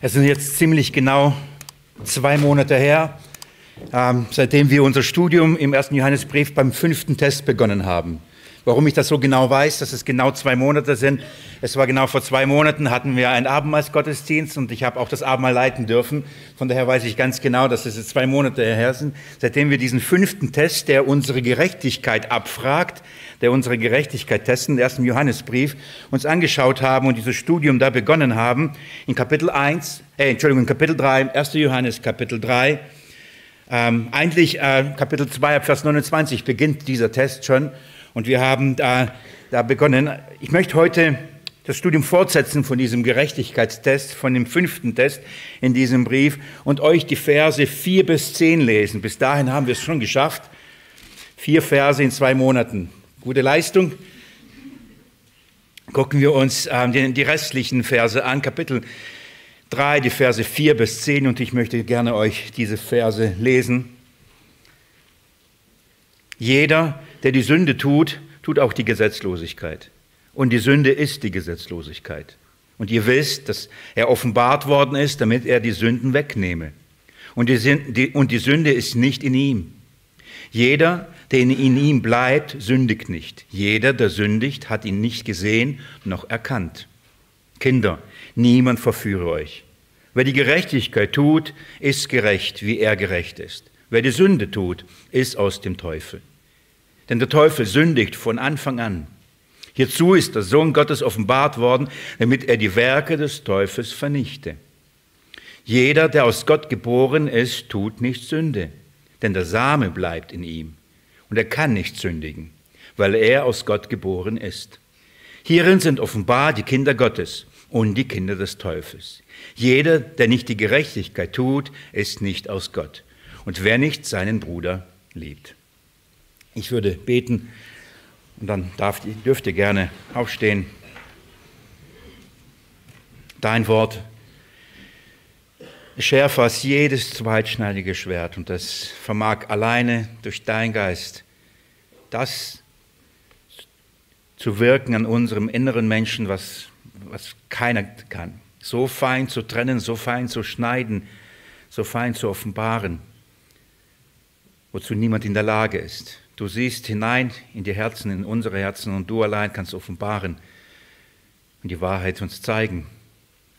Es sind jetzt ziemlich genau zwei Monate her, ähm, seitdem wir unser Studium im ersten Johannesbrief beim fünften Test begonnen haben. Warum ich das so genau weiß, dass es genau zwei Monate sind. Es war genau vor zwei Monaten hatten wir einen Abendmahlsgottesdienst und ich habe auch das Abendmahl leiten dürfen. Von daher weiß ich ganz genau, dass es jetzt zwei Monate her sind, seitdem wir diesen fünften Test, der unsere Gerechtigkeit abfragt, der unsere Gerechtigkeit testen, den ersten Johannesbrief, uns angeschaut haben und dieses Studium da begonnen haben. In Kapitel 1, äh, Entschuldigung, in Kapitel 3, 1. Johannes Kapitel 3, ähm, eigentlich äh, Kapitel 2, Vers 29 beginnt dieser Test schon. Und wir haben da, da begonnen. Ich möchte heute das Studium fortsetzen von diesem Gerechtigkeitstest, von dem fünften Test in diesem Brief und euch die Verse 4 bis 10 lesen. Bis dahin haben wir es schon geschafft. Vier Verse in zwei Monaten. Gute Leistung. Gucken wir uns äh, die, die restlichen Verse an, Kapitel 3, die Verse 4 bis 10 und ich möchte gerne euch diese Verse lesen. Jeder, der die Sünde tut, tut auch die Gesetzlosigkeit. Und die Sünde ist die Gesetzlosigkeit. Und ihr wisst, dass er offenbart worden ist, damit er die Sünden wegnehme. Und die, Sünde ist nicht in ihm. Jeder, der in ihm bleibt, sündigt nicht. Jeder, der sündigt, hat ihn nicht gesehen noch erkannt. Kinder, niemand verführe euch. Wer die Gerechtigkeit tut, ist gerecht, wie er gerecht ist. Wer die Sünde tut, ist aus dem Teufel. Denn der Teufel sündigt von Anfang an. Hierzu ist der Sohn Gottes offenbart worden, damit er die Werke des Teufels vernichte. Jeder, der aus Gott geboren ist, tut nicht Sünde, denn der Same bleibt in ihm und er kann nicht sündigen, weil er aus Gott geboren ist. Hierin sind offenbar die Kinder Gottes und die Kinder des Teufels. Jeder, der nicht die Gerechtigkeit tut, ist nicht aus Gott. Und wer nicht seinen Bruder liebt. Ich würde beten und dann darf, dürft ihr gerne aufstehen. Dein Wort ist schärfer als jedes zweitschneidige Schwert und das vermag alleine durch dein Geist das zu wirken an unserem inneren Menschen, was, was keiner kann. So fein zu trennen, so fein zu schneiden, so fein zu offenbaren, wozu niemand in der Lage ist. Du siehst hinein in die Herzen, in unsere Herzen und du allein kannst offenbaren und die Wahrheit uns zeigen.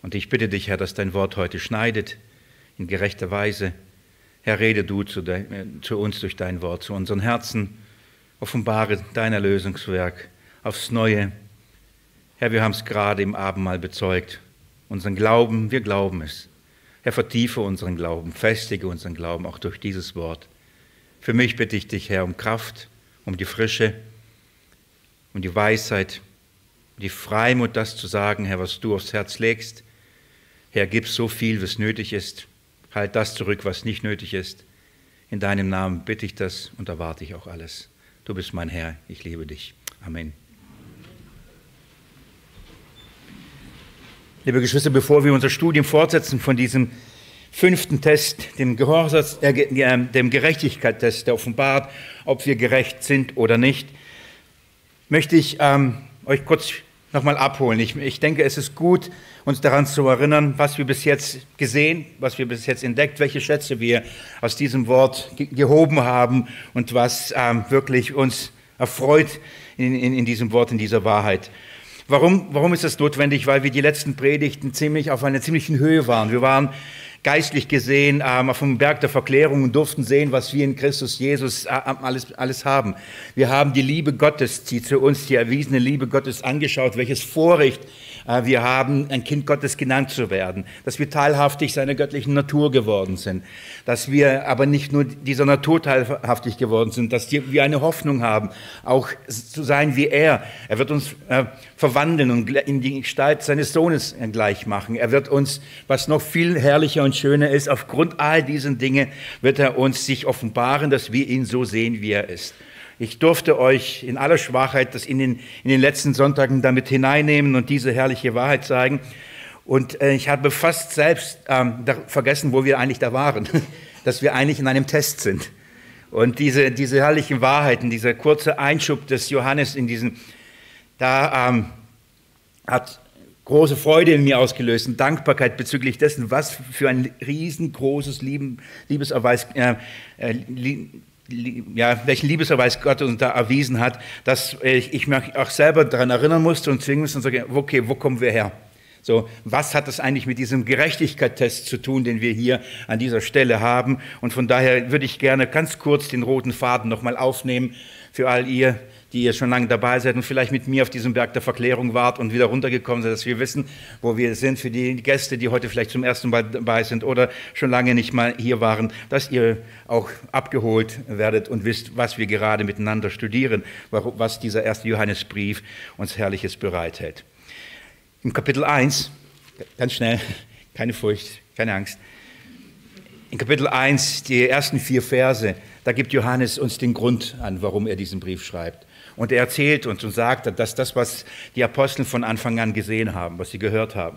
Und ich bitte dich, Herr, dass dein Wort heute schneidet in gerechter Weise. Herr, rede du zu, de, äh, zu uns durch dein Wort, zu unseren Herzen. Offenbare dein Erlösungswerk aufs Neue. Herr, wir haben es gerade im Abendmahl bezeugt. Unseren Glauben, wir glauben es. Herr, vertiefe unseren Glauben, festige unseren Glauben auch durch dieses Wort. Für mich bitte ich dich, Herr, um Kraft, um die Frische, um die Weisheit, um die Freimut, das zu sagen, Herr, was du aufs Herz legst. Herr, gib so viel, was nötig ist. Halt das zurück, was nicht nötig ist. In deinem Namen bitte ich das und erwarte ich auch alles. Du bist mein Herr, ich liebe dich. Amen. Liebe Geschwister, bevor wir unser Studium fortsetzen von diesem fünften Test, dem, Gehorsams, äh, dem Gerechtigkeitstest, der offenbart, ob wir gerecht sind oder nicht, möchte ich ähm, euch kurz nochmal abholen. Ich, ich denke, es ist gut, uns daran zu erinnern, was wir bis jetzt gesehen, was wir bis jetzt entdeckt, welche Schätze wir aus diesem Wort ge gehoben haben und was ähm, wirklich uns erfreut in, in, in diesem Wort, in dieser Wahrheit. Warum, warum ist das notwendig? Weil wir die letzten Predigten ziemlich auf einer ziemlichen Höhe waren. Wir waren geistlich gesehen ähm, dem Berg der Verklärung und durften sehen, was wir in Christus Jesus äh, alles, alles haben. Wir haben die Liebe Gottes, die zu uns, die erwiesene Liebe Gottes angeschaut, welches Vorrecht wir haben, ein Kind Gottes genannt zu werden, dass wir teilhaftig seiner göttlichen Natur geworden sind, dass wir aber nicht nur dieser Natur teilhaftig geworden sind, dass wir eine Hoffnung haben, auch zu sein wie er. Er wird uns äh, verwandeln und in die Gestalt seines Sohnes gleich machen. Er wird uns, was noch viel herrlicher und schöner ist, aufgrund all diesen Dingen wird er uns sich offenbaren, dass wir ihn so sehen, wie er ist. Ich durfte euch in aller Schwachheit das in den, in den letzten Sonntagen damit hineinnehmen und diese herrliche Wahrheit zeigen. Und äh, ich habe fast selbst ähm, vergessen, wo wir eigentlich da waren, dass wir eigentlich in einem Test sind. Und diese, diese herrlichen Wahrheiten, dieser kurze Einschub des Johannes in diesen, da ähm, hat große Freude in mir ausgelöst und Dankbarkeit bezüglich dessen, was für ein riesengroßes Lieben, Liebeserweis, äh, äh, ja, welchen Liebeserweis Gott uns da erwiesen hat, dass ich, ich mich auch selber daran erinnern musste und zwingen musste und sage, okay, wo kommen wir her? So, was hat das eigentlich mit diesem Gerechtigkeitstest zu tun, den wir hier an dieser Stelle haben? Und von daher würde ich gerne ganz kurz den roten Faden nochmal aufnehmen für all ihr, die ihr schon lange dabei seid und vielleicht mit mir auf diesem Berg der Verklärung wart und wieder runtergekommen seid, dass wir wissen, wo wir sind. Für die Gäste, die heute vielleicht zum ersten Mal dabei sind oder schon lange nicht mal hier waren, dass ihr auch abgeholt werdet und wisst, was wir gerade miteinander studieren, was dieser erste Johannesbrief uns Herrliches bereithält. Im Kapitel 1, ganz schnell, keine Furcht, keine Angst. In Kapitel 1, die ersten vier Verse, da gibt Johannes uns den Grund an, warum er diesen Brief schreibt. Und er erzählt uns und sagt, dass das, was die Apostel von Anfang an gesehen haben, was sie gehört haben,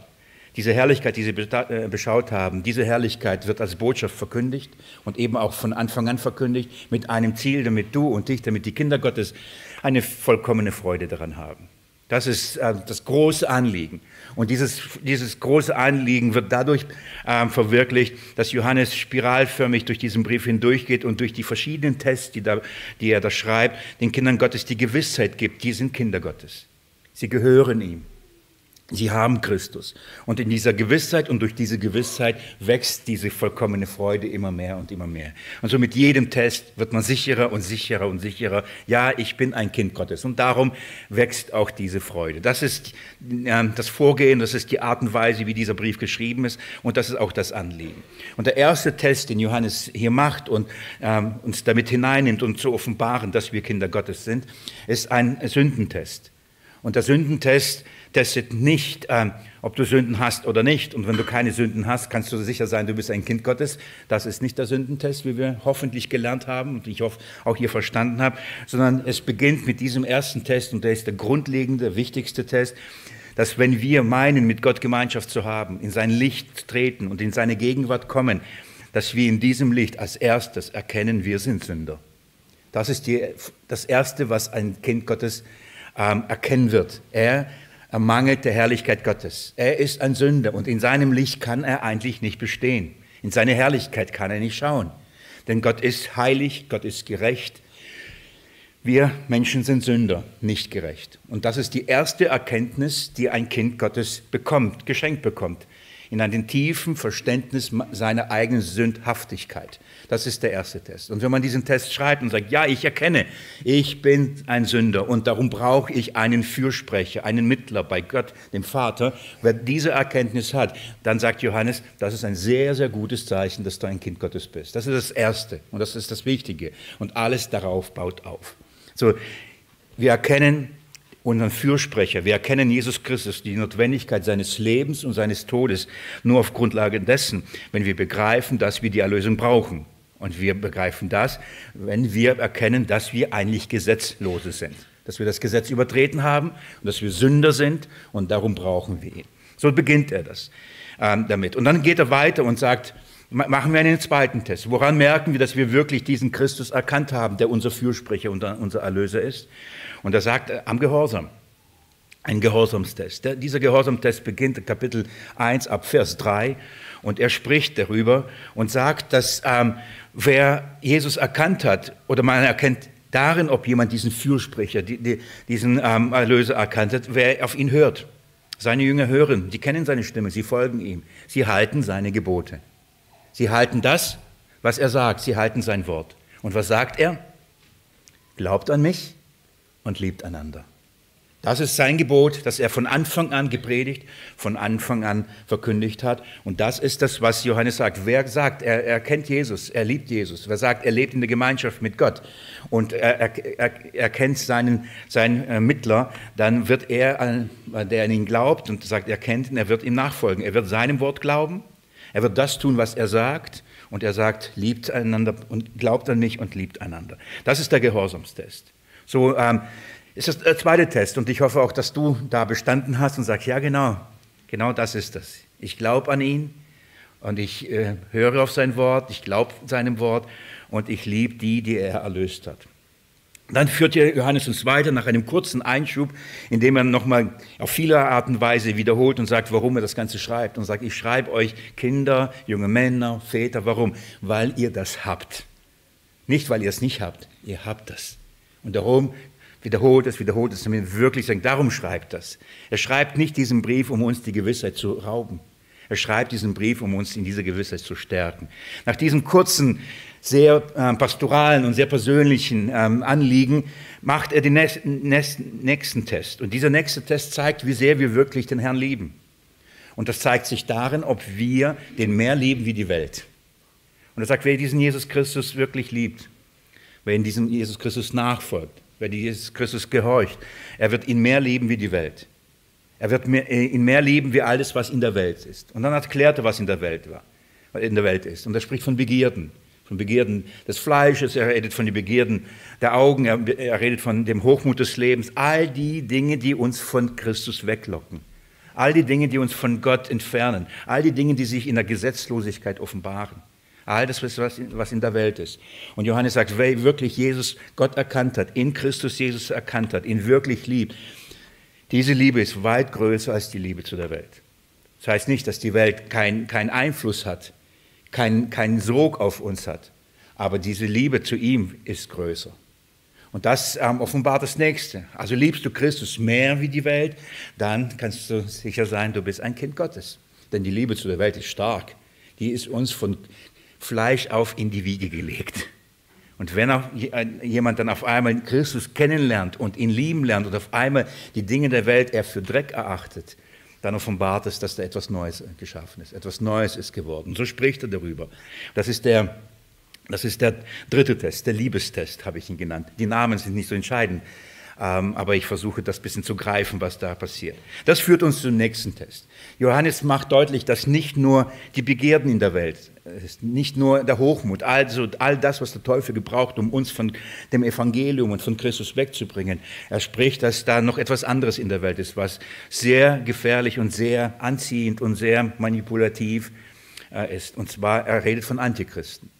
diese Herrlichkeit, die sie äh, beschaut haben, diese Herrlichkeit wird als Botschaft verkündigt und eben auch von Anfang an verkündigt mit einem Ziel, damit du und dich, damit die Kinder Gottes eine vollkommene Freude daran haben. Das ist äh, das große Anliegen. Und dieses, dieses große Anliegen wird dadurch äh, verwirklicht, dass Johannes spiralförmig durch diesen Brief hindurchgeht und durch die verschiedenen Tests, die, da, die er da schreibt, den Kindern Gottes die Gewissheit gibt, die sind Kinder Gottes. Sie gehören ihm. Sie haben Christus. Und in dieser Gewissheit und durch diese Gewissheit wächst diese vollkommene Freude immer mehr und immer mehr. Und so mit jedem Test wird man sicherer und sicherer und sicherer. Ja, ich bin ein Kind Gottes. Und darum wächst auch diese Freude. Das ist äh, das Vorgehen, das ist die Art und Weise, wie dieser Brief geschrieben ist. Und das ist auch das Anliegen. Und der erste Test, den Johannes hier macht und ähm, uns damit hineinnimmt und zu offenbaren, dass wir Kinder Gottes sind, ist ein Sündentest. Und der Sündentest testet nicht, ähm, ob du Sünden hast oder nicht. Und wenn du keine Sünden hast, kannst du sicher sein, du bist ein Kind Gottes. Das ist nicht der Sündentest, wie wir hoffentlich gelernt haben und ich hoffe auch hier verstanden habe, sondern es beginnt mit diesem ersten Test und der ist der grundlegende, wichtigste Test, dass wenn wir meinen, mit Gott Gemeinschaft zu haben, in sein Licht treten und in seine Gegenwart kommen, dass wir in diesem Licht als erstes erkennen, wir sind Sünder. Das ist die, das Erste, was ein Kind Gottes ähm, erkennen wird. Er ermangelt der Herrlichkeit Gottes. Er ist ein Sünder und in seinem Licht kann er eigentlich nicht bestehen. In seine Herrlichkeit kann er nicht schauen. Denn Gott ist heilig, Gott ist gerecht. Wir Menschen sind Sünder, nicht gerecht. Und das ist die erste Erkenntnis, die ein Kind Gottes bekommt, geschenkt bekommt in einem tiefen Verständnis seiner eigenen Sündhaftigkeit. Das ist der erste Test. Und wenn man diesen Test schreibt und sagt, ja, ich erkenne, ich bin ein Sünder und darum brauche ich einen Fürsprecher, einen Mittler bei Gott, dem Vater, wer diese Erkenntnis hat, dann sagt Johannes, das ist ein sehr, sehr gutes Zeichen, dass du ein Kind Gottes bist. Das ist das Erste und das ist das Wichtige. Und alles darauf baut auf. So, wir erkennen, unseren Fürsprecher. Wir erkennen Jesus Christus, die Notwendigkeit seines Lebens und seines Todes nur auf Grundlage dessen, wenn wir begreifen, dass wir die Erlösung brauchen. Und wir begreifen das, wenn wir erkennen, dass wir eigentlich Gesetzlose sind. Dass wir das Gesetz übertreten haben und dass wir Sünder sind und darum brauchen wir ihn. So beginnt er das ähm, damit. Und dann geht er weiter und sagt, machen wir einen zweiten Test. Woran merken wir, dass wir wirklich diesen Christus erkannt haben, der unser Fürsprecher und unser Erlöser ist? Und er sagt, äh, am Gehorsam. Ein Gehorsamstest. Dieser Gehorsamstest beginnt in Kapitel 1 ab Vers 3 und er spricht darüber und sagt, dass ähm, wer Jesus erkannt hat oder man erkennt darin, ob jemand diesen Fürsprecher, die, die, diesen ähm, Erlöser erkannt hat, wer auf ihn hört. Seine Jünger hören, die kennen seine Stimme, sie folgen ihm, sie halten seine Gebote. Sie halten das, was er sagt, sie halten sein Wort. Und was sagt er? Glaubt an mich und liebt einander. Das ist sein Gebot, das er von Anfang an gepredigt, von Anfang an verkündigt hat. Und das ist das, was Johannes sagt. Wer sagt, er, er kennt Jesus, er liebt Jesus. Wer sagt, er lebt in der Gemeinschaft mit Gott und er, er, er kennt seinen, seinen äh, Mittler, dann wird er, der an ihn glaubt und sagt, er kennt ihn, er wird ihm nachfolgen. Er wird seinem Wort glauben. Er wird das tun, was er sagt. Und er sagt, liebt einander und glaubt an mich und liebt einander. Das ist der Gehorsamstest. So ähm, ist das der zweite Test und ich hoffe auch, dass du da bestanden hast und sagst, ja genau, genau das ist das. Ich glaube an ihn und ich äh, höre auf sein Wort, ich glaube seinem Wort und ich liebe die, die er erlöst hat. Dann führt Johannes uns weiter nach einem kurzen Einschub, in dem er nochmal auf viele Art und Weise wiederholt und sagt, warum er das Ganze schreibt. Und sagt, ich schreibe euch Kinder, junge Männer, Väter. Warum? Weil ihr das habt. Nicht, weil ihr es nicht habt. Ihr habt das. Und darum wiederholt es, wiederholt es, damit wirklich sagen, darum schreibt das. Er schreibt nicht diesen Brief, um uns die Gewissheit zu rauben. Er schreibt diesen Brief, um uns in dieser Gewissheit zu stärken. Nach diesem kurzen sehr äh, pastoralen und sehr persönlichen ähm, Anliegen, macht er den nächsten Test. Und dieser nächste Test zeigt, wie sehr wir wirklich den Herrn lieben. Und das zeigt sich darin, ob wir den mehr lieben wie die Welt. Und er sagt, wer diesen Jesus Christus wirklich liebt, wer in diesem Jesus Christus nachfolgt, wer Jesus Christus gehorcht, er wird ihn mehr lieben wie die Welt. Er wird äh, ihn mehr lieben wie alles, was in der Welt ist. Und dann erklärt er, was in der Welt war, in der Welt ist. Und er spricht von Begierden von Begierden des Fleisches, er redet von den Begierden der Augen, er, er redet von dem Hochmut des Lebens, all die Dinge, die uns von Christus weglocken, all die Dinge, die uns von Gott entfernen, all die Dinge, die sich in der Gesetzlosigkeit offenbaren. All das, was in der Welt ist. Und Johannes sagt, wer wirklich Jesus, Gott erkannt hat, in Christus Jesus erkannt hat, ihn wirklich liebt, diese Liebe ist weit größer als die Liebe zu der Welt. Das heißt nicht, dass die Welt keinen kein Einfluss hat keinen kein Sog auf uns hat. Aber diese Liebe zu ihm ist größer. Und das ähm, offenbart das Nächste. Also liebst du Christus mehr wie die Welt, dann kannst du sicher sein, du bist ein Kind Gottes. Denn die Liebe zu der Welt ist stark. Die ist uns von Fleisch auf in die Wiege gelegt. Und wenn auch jemand dann auf einmal Christus kennenlernt und ihn lieben lernt und auf einmal die Dinge der Welt er für Dreck erachtet, dann offenbart es, dass da etwas Neues geschaffen ist. Etwas Neues ist geworden. So spricht er darüber. Das ist der, das ist der dritte Test, der Liebestest, habe ich ihn genannt. Die Namen sind nicht so entscheidend. Ähm, aber ich versuche das bisschen zu greifen, was da passiert. Das führt uns zum nächsten Test. Johannes macht deutlich, dass nicht nur die Begierden in der Welt, nicht nur der Hochmut, also all das, was der Teufel gebraucht, um uns von dem Evangelium und von Christus wegzubringen. Er spricht, dass da noch etwas anderes in der Welt ist, was sehr gefährlich und sehr anziehend und sehr manipulativ äh, ist. Und zwar, er redet von Antichristen.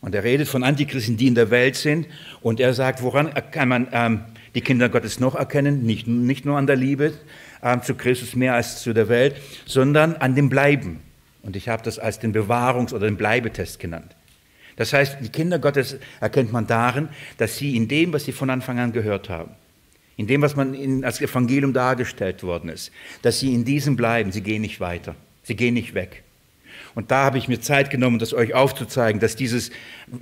Und er redet von Antichristen, die in der Welt sind. Und er sagt, woran kann man ähm, die Kinder Gottes noch erkennen, nicht, nicht nur an der Liebe äh, zu Christus mehr als zu der Welt, sondern an dem Bleiben. Und ich habe das als den Bewahrungs- oder den Bleibetest genannt. Das heißt, die Kinder Gottes erkennt man darin, dass sie in dem, was sie von Anfang an gehört haben, in dem, was man ihnen als Evangelium dargestellt worden ist, dass sie in diesem bleiben, sie gehen nicht weiter, sie gehen nicht weg. Und da habe ich mir Zeit genommen, das euch aufzuzeigen, dass dieses,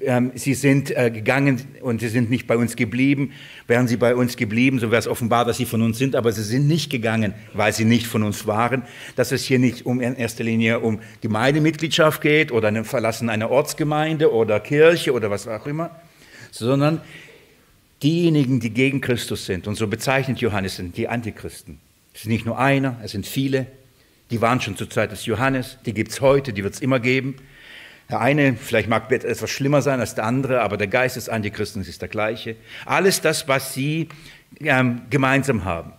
ähm, sie sind äh, gegangen und sie sind nicht bei uns geblieben. Wären sie bei uns geblieben, so wäre es offenbar, dass sie von uns sind, aber sie sind nicht gegangen, weil sie nicht von uns waren. Dass es hier nicht um in erster Linie um Gemeindemitgliedschaft geht oder ein Verlassen einer Ortsgemeinde oder Kirche oder was auch immer, sondern diejenigen, die gegen Christus sind. Und so bezeichnet Johannes sind die Antichristen. Es ist nicht nur einer, es sind viele. Die waren schon zur Zeit des Johannes, die gibt es heute, die wird es immer geben. Der eine, vielleicht mag etwas schlimmer sein als der andere, aber der Geist des Antichristen ist der gleiche. Alles das, was sie ähm, gemeinsam haben,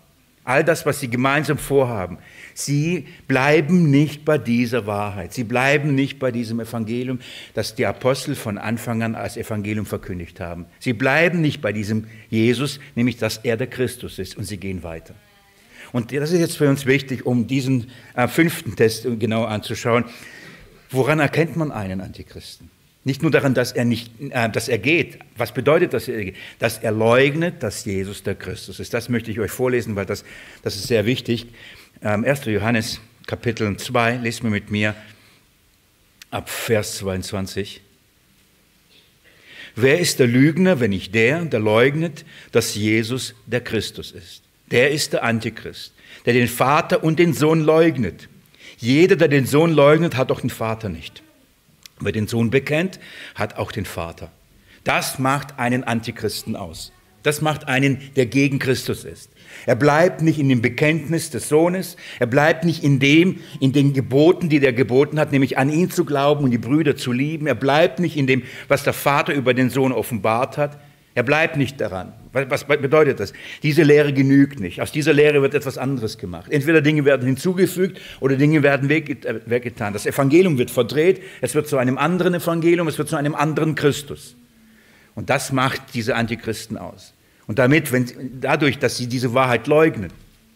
all das, was sie gemeinsam vorhaben, sie bleiben nicht bei dieser Wahrheit. Sie bleiben nicht bei diesem Evangelium, das die Apostel von Anfang an als Evangelium verkündigt haben. Sie bleiben nicht bei diesem Jesus, nämlich dass er der Christus ist, und sie gehen weiter. Und das ist jetzt für uns wichtig, um diesen äh, fünften Test genau anzuschauen. Woran erkennt man einen Antichristen? Nicht nur daran, dass er, nicht, äh, dass er geht. Was bedeutet das? Dass er leugnet, dass Jesus der Christus ist. Das möchte ich euch vorlesen, weil das, das ist sehr wichtig. Ähm, 1. Johannes Kapitel 2, lest mir mit mir ab Vers 22. Wer ist der Lügner, wenn nicht der, der leugnet, dass Jesus der Christus ist? Der ist der Antichrist, der den Vater und den Sohn leugnet. Jeder, der den Sohn leugnet, hat auch den Vater nicht. Wer den Sohn bekennt, hat auch den Vater. Das macht einen Antichristen aus. Das macht einen, der gegen Christus ist. Er bleibt nicht in dem Bekenntnis des Sohnes, er bleibt nicht in dem, in den Geboten, die der geboten hat, nämlich an ihn zu glauben und die Brüder zu lieben. Er bleibt nicht in dem, was der Vater über den Sohn offenbart hat. Er bleibt nicht daran. Was bedeutet das? Diese Lehre genügt nicht. Aus dieser Lehre wird etwas anderes gemacht. Entweder Dinge werden hinzugefügt oder Dinge werden äh, weggetan. Das Evangelium wird verdreht, es wird zu einem anderen Evangelium, es wird zu einem anderen Christus. Und das macht diese Antichristen aus. Und damit, wenn, dadurch, dass sie diese Wahrheit leugnen,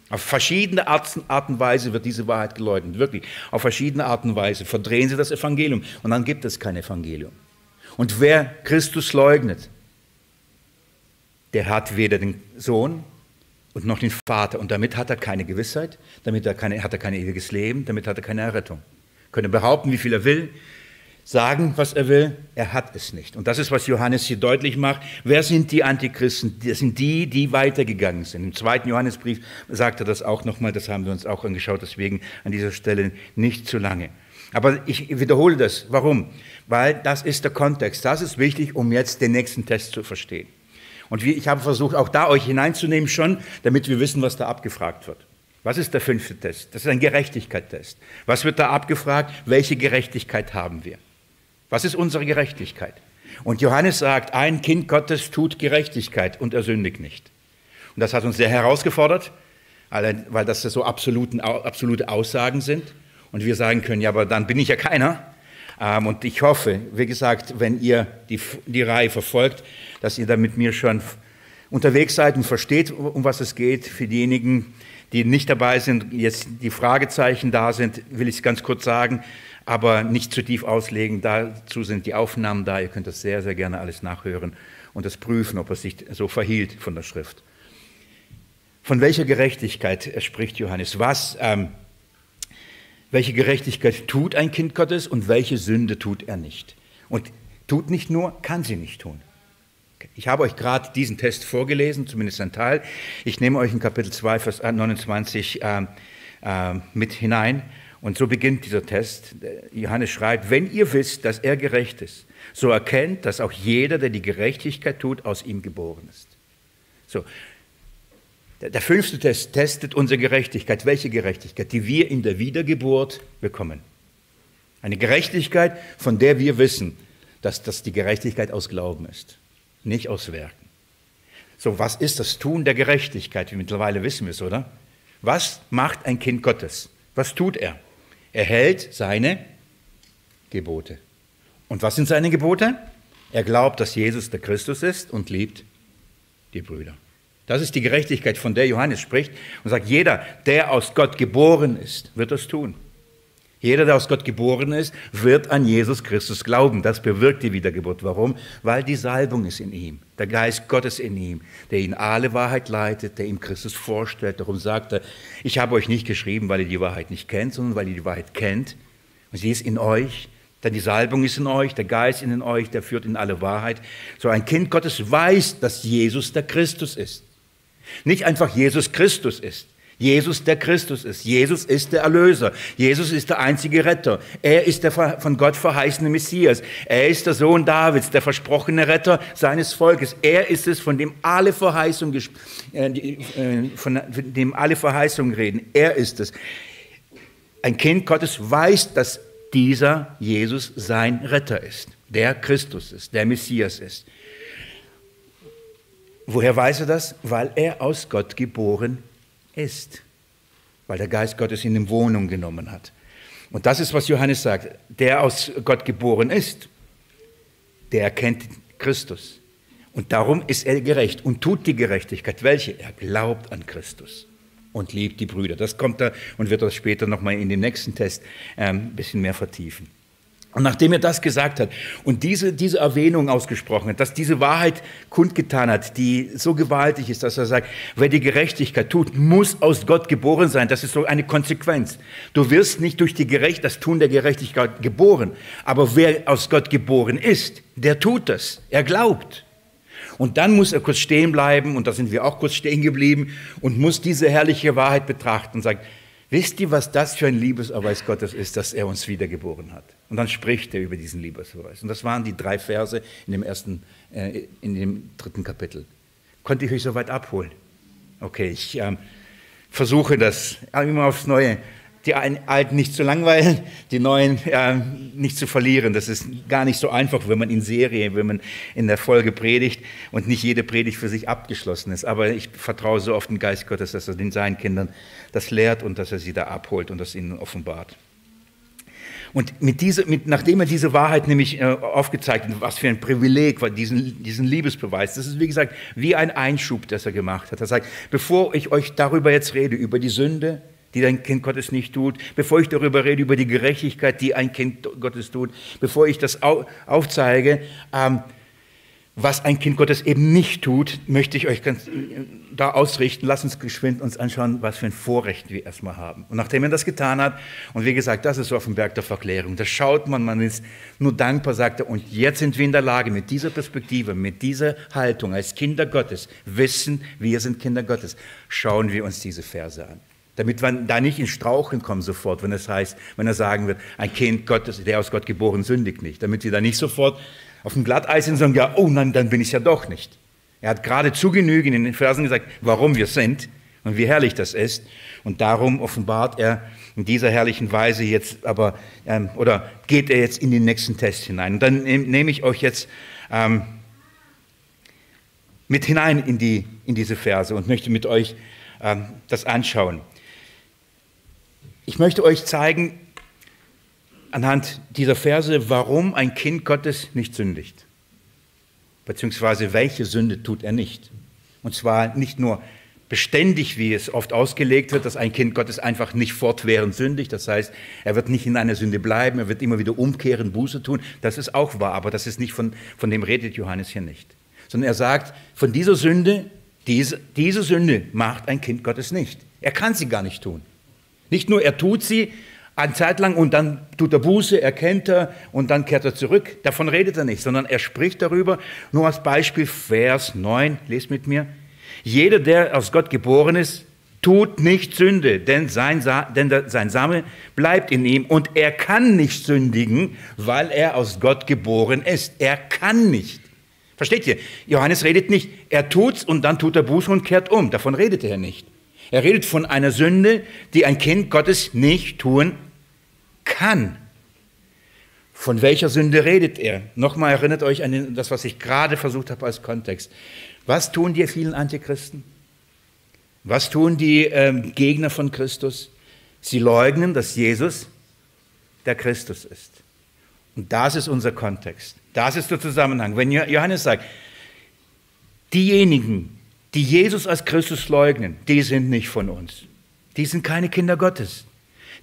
auf verschiedene Arten, und Weise wird diese Wahrheit geleugnet, wirklich. Auf verschiedene Arten und Weise verdrehen sie das Evangelium und dann gibt es kein Evangelium. Und wer Christus leugnet, der hat weder den Sohn und noch den Vater. Und damit hat er keine Gewissheit, damit er keine, hat er kein ewiges Leben, damit hat er keine Errettung. Könne behaupten, wie viel er will, sagen, was er will, er hat es nicht. Und das ist, was Johannes hier deutlich macht. Wer sind die Antichristen? Das sind die, die weitergegangen sind. Im zweiten Johannesbrief sagt er das auch nochmal, das haben wir uns auch angeschaut, deswegen an dieser Stelle nicht zu lange. Aber ich wiederhole das. Warum? Weil das ist der Kontext. Das ist wichtig, um jetzt den nächsten Test zu verstehen. Und ich habe versucht, auch da euch hineinzunehmen schon, damit wir wissen, was da abgefragt wird. Was ist der fünfte Test? Das ist ein Gerechtigkeitstest. Was wird da abgefragt? Welche Gerechtigkeit haben wir? Was ist unsere Gerechtigkeit? Und Johannes sagt, ein Kind Gottes tut Gerechtigkeit und er sündigt nicht. Und das hat uns sehr herausgefordert, weil das so absoluten, absolute Aussagen sind. Und wir sagen können, ja, aber dann bin ich ja keiner. Ähm, und ich hoffe, wie gesagt, wenn ihr die, die Reihe verfolgt, dass ihr da mit mir schon unterwegs seid und versteht, um was es geht. Für diejenigen, die nicht dabei sind, jetzt die Fragezeichen da sind, will ich es ganz kurz sagen, aber nicht zu tief auslegen. Dazu sind die Aufnahmen da. Ihr könnt das sehr, sehr gerne alles nachhören und das prüfen, ob es sich so verhielt von der Schrift. Von welcher Gerechtigkeit spricht Johannes? Was, ähm, welche Gerechtigkeit tut ein Kind Gottes und welche Sünde tut er nicht? Und tut nicht nur, kann sie nicht tun. Ich habe euch gerade diesen Test vorgelesen, zumindest ein Teil. Ich nehme euch in Kapitel 2, Vers 29 äh, äh, mit hinein. Und so beginnt dieser Test. Johannes schreibt, wenn ihr wisst, dass er gerecht ist, so erkennt, dass auch jeder, der die Gerechtigkeit tut, aus ihm geboren ist. So. Der fünfte Test testet unsere Gerechtigkeit. Welche Gerechtigkeit? Die wir in der Wiedergeburt bekommen. Eine Gerechtigkeit, von der wir wissen, dass das die Gerechtigkeit aus Glauben ist nicht aus Werken. So, was ist das Tun der Gerechtigkeit? Wie mittlerweile wissen wir es, oder? Was macht ein Kind Gottes? Was tut er? Er hält seine Gebote. Und was sind seine Gebote? Er glaubt, dass Jesus der Christus ist und liebt die Brüder. Das ist die Gerechtigkeit, von der Johannes spricht und sagt, jeder, der aus Gott geboren ist, wird das tun. Jeder, der aus Gott geboren ist, wird an Jesus Christus glauben. Das bewirkt die Wiedergeburt. Warum? Weil die Salbung ist in ihm, der Geist Gottes in ihm, der ihn alle Wahrheit leitet, der ihm Christus vorstellt. Darum sagt er, ich habe euch nicht geschrieben, weil ihr die Wahrheit nicht kennt, sondern weil ihr die Wahrheit kennt. Und sie ist in euch, denn die Salbung ist in euch, der Geist in euch, der führt in alle Wahrheit. So ein Kind Gottes weiß, dass Jesus der Christus ist. Nicht einfach Jesus Christus ist. Jesus der Christus ist. Jesus ist der Erlöser. Jesus ist der einzige Retter. Er ist der von Gott verheißene Messias. Er ist der Sohn Davids, der versprochene Retter seines Volkes. Er ist es, von dem alle Verheißungen, äh, äh, von dem alle Verheißungen reden. Er ist es. Ein Kind Gottes weiß, dass dieser Jesus sein Retter ist, der Christus ist, der Messias ist. Woher weiß er das? Weil er aus Gott geboren ist, weil der Geist Gottes in ihm Wohnung genommen hat. Und das ist, was Johannes sagt. Der aus Gott geboren ist, der erkennt Christus. Und darum ist er gerecht und tut die Gerechtigkeit. Welche? Er glaubt an Christus und liebt die Brüder. Das kommt da und wird das später nochmal in dem nächsten Test ein ähm, bisschen mehr vertiefen. Und nachdem er das gesagt hat und diese, diese Erwähnung ausgesprochen hat, dass diese Wahrheit kundgetan hat, die so gewaltig ist, dass er sagt, wer die Gerechtigkeit tut, muss aus Gott geboren sein. Das ist so eine Konsequenz. Du wirst nicht durch die Gerecht, das Tun der Gerechtigkeit geboren. Aber wer aus Gott geboren ist, der tut das. Er glaubt. Und dann muss er kurz stehen bleiben, und da sind wir auch kurz stehen geblieben, und muss diese herrliche Wahrheit betrachten und sagt, wisst ihr, was das für ein Liebeserweis Gottes ist, dass er uns wiedergeboren hat? Und dann spricht er über diesen Liebeserweis. Und das waren die drei Verse in dem ersten, äh, in dem dritten Kapitel. Konnte ich euch soweit abholen? Okay, ich ähm, versuche das immer aufs Neue. Die Alten nicht zu langweilen, die Neuen äh, nicht zu verlieren. Das ist gar nicht so einfach, wenn man in Serie, wenn man in der Folge predigt und nicht jede Predigt für sich abgeschlossen ist. Aber ich vertraue so auf den Geist Gottes, dass er den seinen Kindern das lehrt und dass er sie da abholt und das ihnen offenbart. Und mit dieser, mit, nachdem er diese Wahrheit nämlich äh, aufgezeigt hat, was für ein Privileg war, diesen, diesen Liebesbeweis, das ist wie gesagt wie ein Einschub, das er gemacht hat. Er sagt, bevor ich euch darüber jetzt rede, über die Sünde, die ein Kind Gottes nicht tut, bevor ich darüber rede, über die Gerechtigkeit, die ein Kind Gottes tut, bevor ich das aufzeige, ähm, was ein Kind Gottes eben nicht tut, möchte ich euch ganz da ausrichten. Lass uns geschwind uns anschauen, was für ein Vorrecht wir erstmal haben. Und nachdem er das getan hat, und wie gesagt, das ist so auf dem Berg der Verklärung, da schaut man, man ist nur dankbar, sagt er, und jetzt sind wir in der Lage, mit dieser Perspektive, mit dieser Haltung als Kinder Gottes, wissen, wir sind Kinder Gottes, schauen wir uns diese Verse an damit wir da nicht in Strauchen kommen sofort, wenn es heißt, wenn er sagen wird, ein Kind Gottes, der aus Gott geboren, sündigt nicht, damit wir da nicht sofort auf dem Glatteis sind sagen, ja, oh nein, dann bin ich ja doch nicht. Er hat gerade zu Genügen in den Versen gesagt, warum wir sind und wie herrlich das ist. Und darum offenbart er in dieser herrlichen Weise jetzt aber, ähm, oder geht er jetzt in den nächsten Test hinein. Und dann nehme ich euch jetzt ähm, mit hinein in, die, in diese Verse und möchte mit euch ähm, das anschauen. Ich möchte euch zeigen, anhand dieser Verse, warum ein Kind Gottes nicht sündigt. Beziehungsweise welche Sünde tut er nicht. Und zwar nicht nur beständig, wie es oft ausgelegt wird, dass ein Kind Gottes einfach nicht fortwährend sündigt. Das heißt, er wird nicht in einer Sünde bleiben, er wird immer wieder umkehren, Buße tun. Das ist auch wahr, aber das ist nicht von, von dem redet Johannes hier nicht. Sondern er sagt, von dieser Sünde, diese, diese Sünde macht ein Kind Gottes nicht. Er kann sie gar nicht tun. Nicht nur er tut sie, eine Zeit lang und dann tut er Buße, erkennt er und dann kehrt er zurück. Davon redet er nicht, sondern er spricht darüber. Nur als Beispiel Vers 9, lest mit mir. Jeder, der aus Gott geboren ist, tut nicht Sünde, denn sein, Sa denn sein Same bleibt in ihm und er kann nicht sündigen, weil er aus Gott geboren ist. Er kann nicht. Versteht ihr? Johannes redet nicht, er tut's und dann tut er Buße und kehrt um. Davon redet er nicht. Er redet von einer Sünde, die ein Kind Gottes nicht tun kann. Von welcher Sünde redet er? Nochmal erinnert euch an das, was ich gerade versucht habe als Kontext. Was tun die vielen Antichristen? Was tun die ähm, Gegner von Christus? Sie leugnen, dass Jesus der Christus ist. Und das ist unser Kontext. Das ist der Zusammenhang. Wenn Johannes sagt, diejenigen, die Jesus als Christus leugnen, die sind nicht von uns. Die sind keine Kinder Gottes.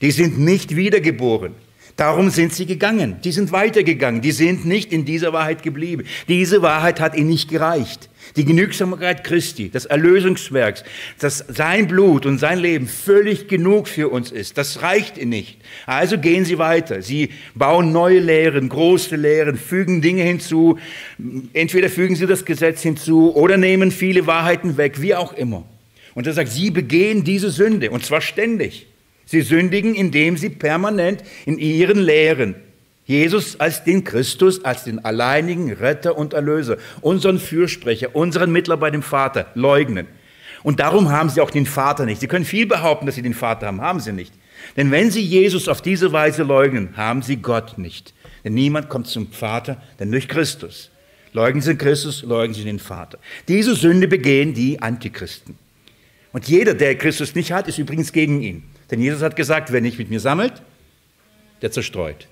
Die sind nicht wiedergeboren. Darum sind sie gegangen. Die sind weitergegangen. Die sind nicht in dieser Wahrheit geblieben. Diese Wahrheit hat ihnen nicht gereicht. Die Genügsamkeit Christi, des Erlösungswerks, dass sein Blut und sein Leben völlig genug für uns ist, das reicht ihnen nicht. Also gehen sie weiter. Sie bauen neue Lehren, große Lehren, fügen Dinge hinzu. Entweder fügen sie das Gesetz hinzu oder nehmen viele Wahrheiten weg, wie auch immer. Und er sagt, sie begehen diese Sünde und zwar ständig. Sie sündigen, indem sie permanent in ihren Lehren Jesus als den Christus, als den alleinigen Retter und Erlöser, unseren Fürsprecher, unseren Mittler bei dem Vater leugnen. Und darum haben sie auch den Vater nicht. Sie können viel behaupten, dass sie den Vater haben, haben sie nicht. Denn wenn sie Jesus auf diese Weise leugnen, haben sie Gott nicht. Denn niemand kommt zum Vater, denn durch Christus. Leugnen sie Christus, leugnen sie den Vater. Diese Sünde begehen die Antichristen. Und jeder, der Christus nicht hat, ist übrigens gegen ihn. Denn Jesus hat gesagt, wer nicht mit mir sammelt, der zerstreut.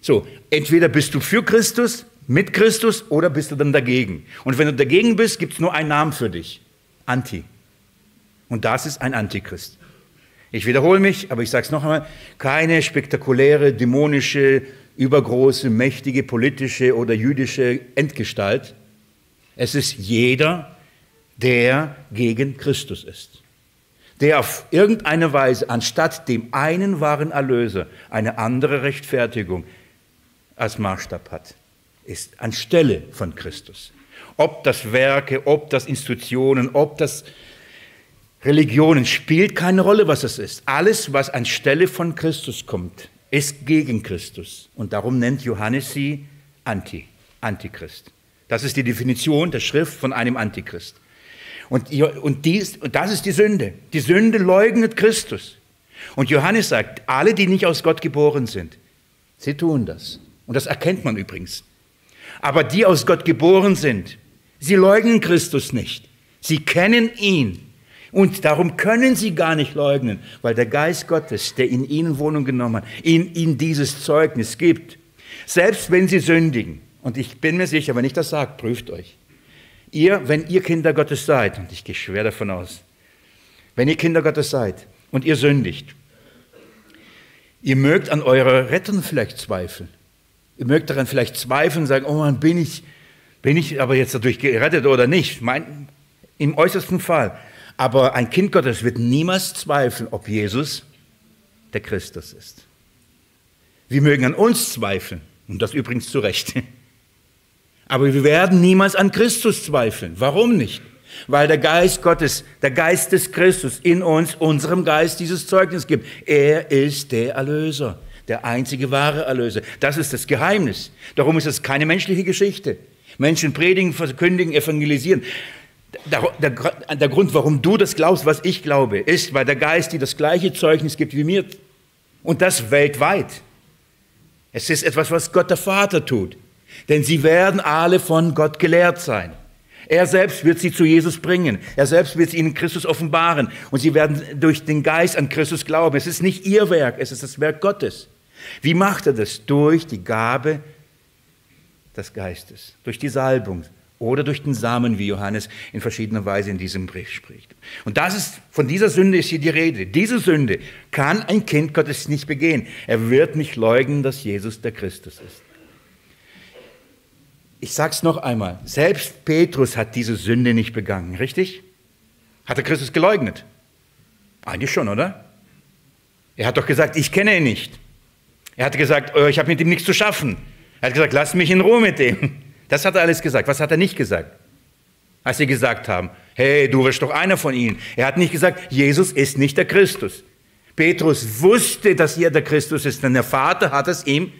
So, entweder bist du für Christus, mit Christus oder bist du dann dagegen. Und wenn du dagegen bist, gibt es nur einen Namen für dich. Anti. Und das ist ein Antichrist. Ich wiederhole mich, aber ich sage es noch einmal, keine spektakuläre, dämonische, übergroße, mächtige politische oder jüdische Endgestalt. Es ist jeder, der gegen Christus ist der auf irgendeine Weise anstatt dem einen wahren Erlöser eine andere Rechtfertigung als Maßstab hat, ist anstelle von Christus. Ob das Werke, ob das Institutionen, ob das Religionen, spielt keine Rolle, was es ist. Alles, was anstelle von Christus kommt, ist gegen Christus. Und darum nennt Johannes sie Anti, Antichrist. Das ist die Definition der Schrift von einem Antichrist. Und, und, dies, und das ist die Sünde. Die Sünde leugnet Christus. Und Johannes sagt, alle, die nicht aus Gott geboren sind, sie tun das. Und das erkennt man übrigens. Aber die aus Gott geboren sind, sie leugnen Christus nicht. Sie kennen ihn. Und darum können sie gar nicht leugnen, weil der Geist Gottes, der in ihnen Wohnung genommen hat, in ihnen dieses Zeugnis gibt. Selbst wenn sie sündigen, und ich bin mir sicher, wenn ich das sage, prüft euch. Ihr, wenn ihr Kinder Gottes seid, und ich gehe schwer davon aus, wenn ihr Kinder Gottes seid und ihr sündigt, ihr mögt an eurer Rettung vielleicht zweifeln. Ihr mögt daran vielleicht zweifeln und sagen, oh Mann, bin ich, bin ich aber jetzt dadurch gerettet oder nicht? Mein, Im äußersten Fall. Aber ein Kind Gottes wird niemals zweifeln, ob Jesus der Christus ist. Wir mögen an uns zweifeln, und das übrigens zu Recht. Aber wir werden niemals an Christus zweifeln. Warum nicht? Weil der Geist Gottes, der Geist des Christus in uns, unserem Geist dieses Zeugnis gibt. Er ist der Erlöser, der einzige wahre Erlöser. Das ist das Geheimnis. Darum ist es keine menschliche Geschichte. Menschen predigen, verkündigen, evangelisieren. Der, der, der, Grund, warum du das glaubst, was ich glaube, ist, weil der Geist dir das gleiche Zeugnis gibt wie mir. Und das weltweit. Es ist etwas, was Gott der Vater tut. Denn sie werden alle von Gott gelehrt sein. Er selbst wird sie zu Jesus bringen. Er selbst wird sie ihnen Christus offenbaren. Und sie werden durch den Geist an Christus glauben. Es ist nicht ihr Werk, es ist das Werk Gottes. Wie macht er das? Durch die Gabe des Geistes, durch die Salbung oder durch den Samen, wie Johannes in verschiedener Weise in diesem Brief spricht. Und das ist, von dieser Sünde ist hier die Rede. Diese Sünde kann ein Kind Gottes nicht begehen. Er wird nicht leugnen, dass Jesus der Christus ist. Ich sage es noch einmal, selbst Petrus hat diese Sünde nicht begangen, richtig? Hat er Christus geleugnet? Eigentlich schon, oder? Er hat doch gesagt, ich kenne ihn nicht. Er hat gesagt, oh, ich habe mit ihm nichts zu schaffen. Er hat gesagt, lass mich in Ruhe mit dem. Das hat er alles gesagt. Was hat er nicht gesagt? Als sie gesagt haben, hey, du wirst doch einer von ihnen. Er hat nicht gesagt, Jesus ist nicht der Christus. Petrus wusste, dass er der Christus ist, denn der Vater hat es ihm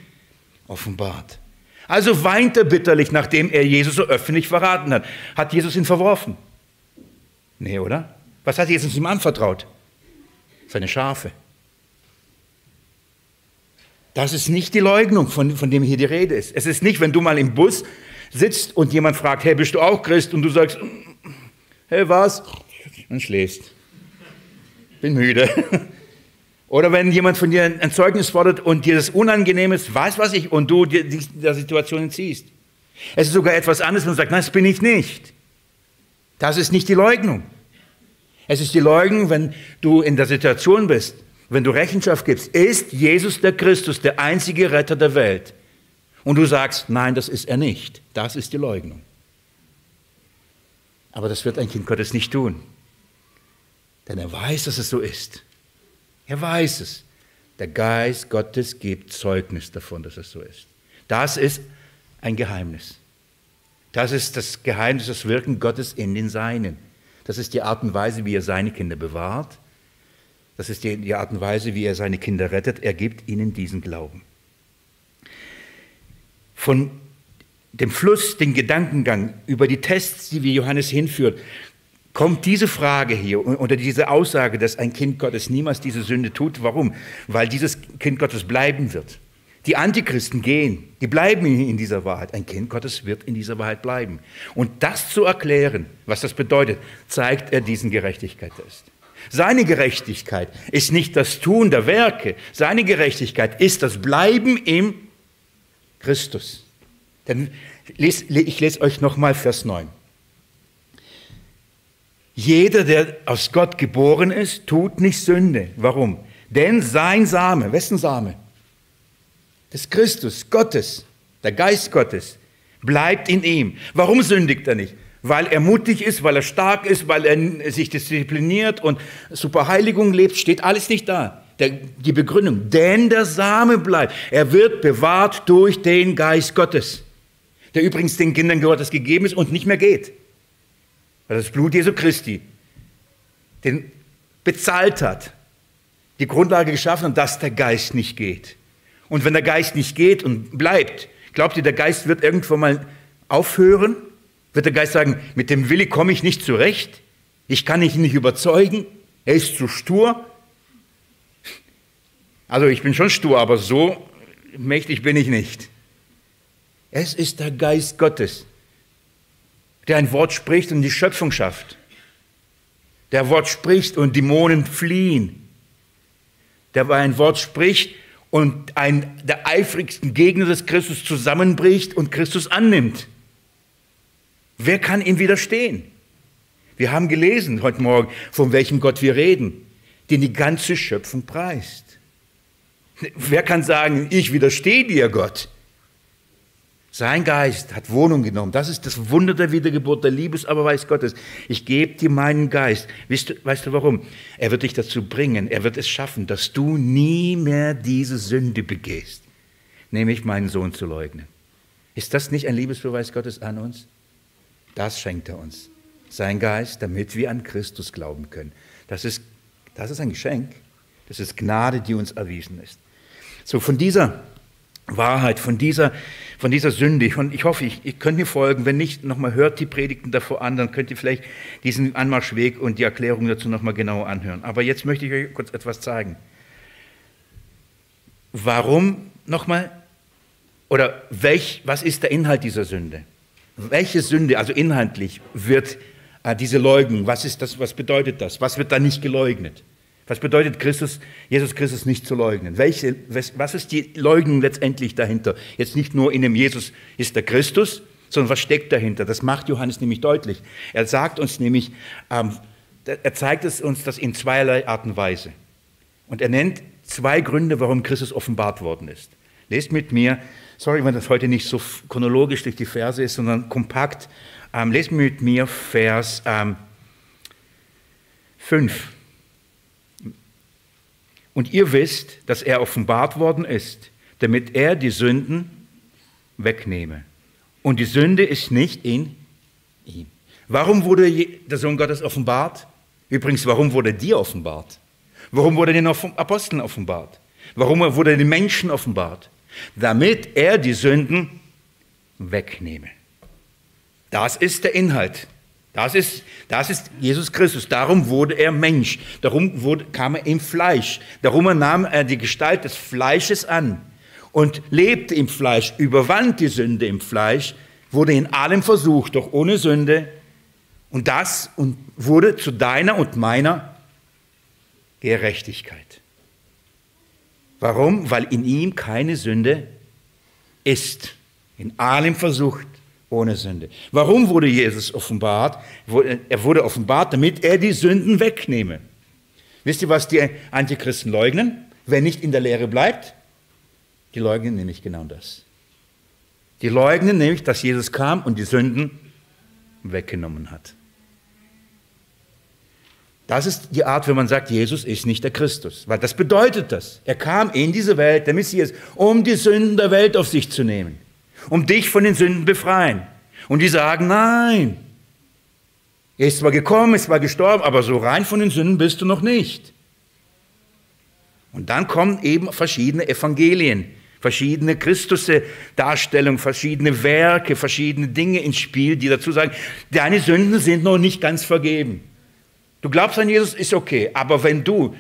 offenbart. Also weint er bitterlich, nachdem er Jesus so öffentlich verraten hat. Hat Jesus ihn verworfen? Nee, oder? Was hat Jesus ihm anvertraut? Seine Schafe. Das ist nicht die Leugnung, von, von dem hier die Rede ist. Es ist nicht, wenn du mal im Bus sitzt und jemand fragt, hey, bist du auch Christ? Und du sagst, hey, was? Und schläfst. Bin müde. Oder wenn jemand von dir ein Zeugnis fordert und dir das unangenehm ist, weiß was ich, und du dir der Situation entziehst. Es ist sogar etwas anderes, wenn du sagst, nein, das bin ich nicht. Das ist nicht die Leugnung. Es ist die Leugnung, wenn du in der Situation bist, wenn du Rechenschaft gibst, ist Jesus der Christus der einzige Retter der Welt. Und du sagst, nein, das ist er nicht. Das ist die Leugnung. Aber das wird ein Kind Gottes nicht tun. Denn er weiß, dass es so ist. Er weiß es. Der Geist Gottes gibt Zeugnis davon, dass es so ist. Das ist ein Geheimnis. Das ist das Geheimnis, das Wirken Gottes in den Seinen. Das ist die Art und Weise, wie er seine Kinder bewahrt. Das ist die, Art und Weise, wie er seine Kinder rettet. Er gibt ihnen diesen Glauben. Von dem Fluss, den Gedankengang über die Tests, die wie Johannes hinführt, kommt diese Frage hier oder diese Aussage, dass ein Kind Gottes niemals diese Sünde tut. Warum? Weil dieses Kind Gottes bleiben wird. Die Antichristen gehen, die bleiben in dieser Wahrheit. Ein Kind Gottes wird in dieser Wahrheit bleiben. Und das zu erklären, was das bedeutet, zeigt er diesen Gerechtigkeitstest. Seine Gerechtigkeit ist nicht das Tun der Werke, seine Gerechtigkeit ist das Bleiben im Christus. Denn ich lese euch nochmal Vers 9. Jeder, der aus Gott geboren ist, tut nicht Sünde. Warum? Denn sein Same, wessen Same? Des Christus, Gottes, der Geist Gottes, bleibt in ihm. Warum sündigt er nicht? Weil er mutig ist, weil er stark ist, weil er sich diszipliniert und super Heiligung lebt, steht alles nicht da. Die Begründung, denn der Same bleibt. Er wird bewahrt durch den Geist Gottes, der übrigens den Kindern Gottes gegeben ist und nicht mehr geht weil das Blut Jesu Christi den bezahlt hat, die Grundlage geschaffen hat, dass der Geist nicht geht. Und wenn der Geist nicht geht und bleibt, glaubt ihr, der Geist wird irgendwann mal aufhören? Wird der Geist sagen, mit dem Willi komme ich nicht zurecht? Ich kann ihn nicht überzeugen? Er ist zu stur? Also ich bin schon stur, aber so mächtig bin ich nicht. Es ist der Geist Gottes, der ein Wort spricht und die Schöpfung schafft, der Wort spricht und Dämonen fliehen, der ein Wort spricht und ein der eifrigsten Gegner des Christus zusammenbricht und Christus annimmt. Wer kann ihm widerstehen? Wir haben gelesen heute Morgen, von welchem Gott wir reden, den die ganze Schöpfung preist. Wer kann sagen, ich widerstehe dir, Gott? Sein Geist hat Wohnung genommen. Das ist das Wunder der Wiedergeburt, der Liebesaberweis Gottes. Ich gebe dir meinen Geist. Weißt du, weißt du warum? Er wird dich dazu bringen, er wird es schaffen, dass du nie mehr diese Sünde begehst, nämlich meinen Sohn zu leugnen. Ist das nicht ein Liebesbeweis Gottes an uns? Das schenkt er uns. Sein Geist, damit wir an Christus glauben können. Das ist, das ist ein Geschenk. Das ist Gnade, die uns erwiesen ist. So, von dieser Wahrheit, von dieser, von dieser Sünde. Und ich hoffe, ich, ich könnt mir folgen. Wenn nicht, nochmal hört die Predigten davor an, dann könnt ihr vielleicht diesen Anmarschweg und die Erklärung dazu nochmal genauer anhören. Aber jetzt möchte ich euch kurz etwas zeigen. Warum nochmal? Oder welch, was ist der Inhalt dieser Sünde? Welche Sünde, also inhaltlich, wird äh, diese Leugnung, was ist das, was bedeutet das? Was wird da nicht geleugnet? Was bedeutet Christus, Jesus Christus nicht zu leugnen? Welche, was ist die Leugnung letztendlich dahinter? Jetzt nicht nur in dem Jesus ist der Christus, sondern was steckt dahinter? Das macht Johannes nämlich deutlich. Er sagt uns nämlich, ähm, er zeigt es uns das in zweierlei Art und Weise. Und er nennt zwei Gründe, warum Christus offenbart worden ist. Lest mit mir, sorry, wenn das heute nicht so chronologisch durch die Verse ist, sondern kompakt. Ähm, lest mit mir Vers ähm, 5. Und ihr wisst, dass er offenbart worden ist, damit er die Sünden wegnehme. Und die Sünde ist nicht in ihm. Warum wurde der Sohn Gottes offenbart? Übrigens, warum wurde dir offenbart? Warum wurde den Aposteln offenbart? Warum wurde den Menschen offenbart? Damit er die Sünden wegnehme. Das ist der Inhalt das ist, das ist Jesus Christus. Darum wurde er Mensch. Darum wurde, kam er im Fleisch. Darum nahm er die Gestalt des Fleisches an und lebte im Fleisch, überwand die Sünde im Fleisch, wurde in allem versucht, doch ohne Sünde. Und das und wurde zu deiner und meiner Gerechtigkeit. Warum? Weil in ihm keine Sünde ist. In allem versucht ohne Sünde. Warum wurde Jesus offenbart? Er wurde offenbart, damit er die Sünden wegnehme. Wisst ihr, was die Antichristen leugnen? Wer nicht in der Lehre bleibt, die leugnen nämlich genau das. Die leugnen nämlich, dass Jesus kam und die Sünden weggenommen hat. Das ist die Art, wenn man sagt, Jesus ist nicht der Christus. Weil das bedeutet das. Er kam in diese Welt, der Messias, um die Sünden der Welt auf sich zu nehmen um dich von den Sünden befreien. Und die sagen, nein, er ist zwar gekommen, ist zwar gestorben, aber so rein von den Sünden bist du noch nicht. Und dann kommen eben verschiedene Evangelien, verschiedene Christus-Darstellungen, verschiedene Werke, verschiedene Dinge ins Spiel, die dazu sagen, deine Sünden sind noch nicht ganz vergeben. Du glaubst an Jesus, ist okay, aber wenn du,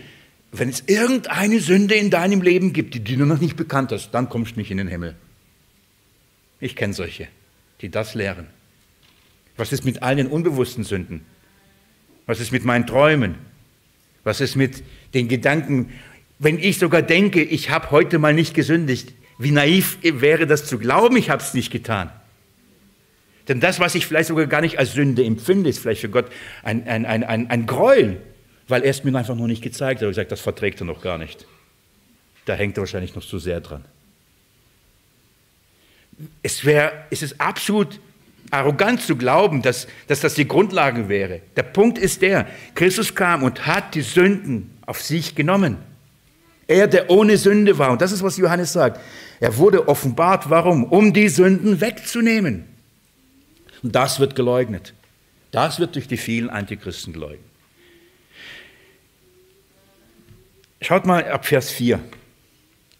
wenn es irgendeine Sünde in deinem Leben gibt, die du noch nicht bekannt hast, dann kommst du nicht in den Himmel. Ich kenne solche, die das lehren. Was ist mit all den unbewussten Sünden? Was ist mit meinen Träumen? Was ist mit den Gedanken, wenn ich sogar denke, ich habe heute mal nicht gesündigt, wie naiv wäre das zu glauben, ich habe es nicht getan. Denn das, was ich vielleicht sogar gar nicht als Sünde empfinde, ist vielleicht für Gott ein, ein, ein, ein, ein Gräuel, weil er es mir einfach noch nicht gezeigt hat. Er hat gesagt, das verträgt er noch gar nicht. Da hängt er wahrscheinlich noch zu sehr dran es, wär, es ist absolut arrogant zu glauben, dass, dass das die Grundlage wäre. Der Punkt ist der, Christus kam und hat die Sünden auf sich genommen. Er, der ohne Sünde war, und das ist, was Johannes sagt, er wurde offenbart, warum? Um die Sünden wegzunehmen. Und das wird geleugnet. Das wird durch die vielen Antichristen geleugnet. Schaut mal ab Vers 4.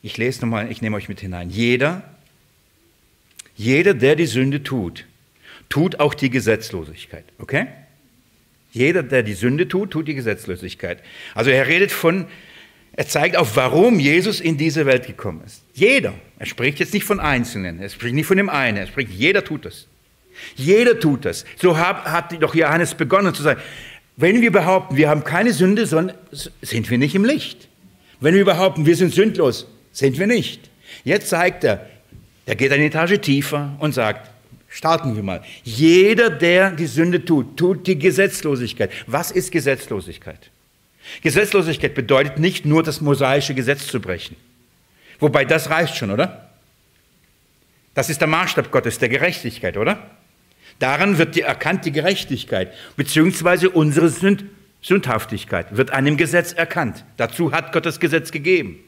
Ich lese nochmal, ich nehme euch mit hinein. Jeder, jeder, der die Sünde tut, tut auch die Gesetzlosigkeit. Okay? Jeder, der die Sünde tut, tut die Gesetzlosigkeit. Also er redet von, er zeigt auch, warum Jesus in diese Welt gekommen ist. Jeder. Er spricht jetzt nicht von Einzelnen, er spricht nicht von dem einen, er spricht, jeder tut das. Jeder tut das. So hat, doch Johannes begonnen zu sagen, Wenn wir behaupten, wir haben keine Sünde, sind wir nicht im Licht. Wenn wir behaupten, wir sind sündlos, sind wir nicht. Jetzt zeigt er, er geht eine Etage tiefer und sagt, starten wir mal. Jeder, der die Sünde tut, tut die Gesetzlosigkeit. Was ist Gesetzlosigkeit? Gesetzlosigkeit bedeutet nicht nur das mosaische Gesetz zu brechen. Wobei das reicht schon, oder? Das ist der Maßstab Gottes der Gerechtigkeit, oder? Daran wird die, erkannt die Gerechtigkeit, beziehungsweise unsere Sünd, Sündhaftigkeit wird einem Gesetz erkannt. Dazu hat Gott das Gesetz gegeben.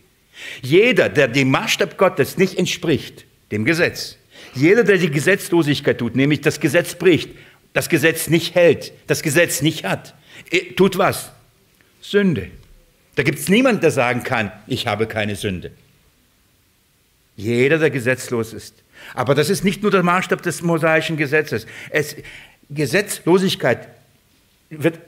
Jeder, der dem Maßstab Gottes nicht entspricht, dem Gesetz, jeder, der die Gesetzlosigkeit tut, nämlich das Gesetz bricht, das Gesetz nicht hält, das Gesetz nicht hat, äh, tut was? Sünde. Da gibt es niemanden, der sagen kann, ich habe keine Sünde. Jeder, der gesetzlos ist. Aber das ist nicht nur der Maßstab des mosaischen Gesetzes. Es, Gesetzlosigkeit wird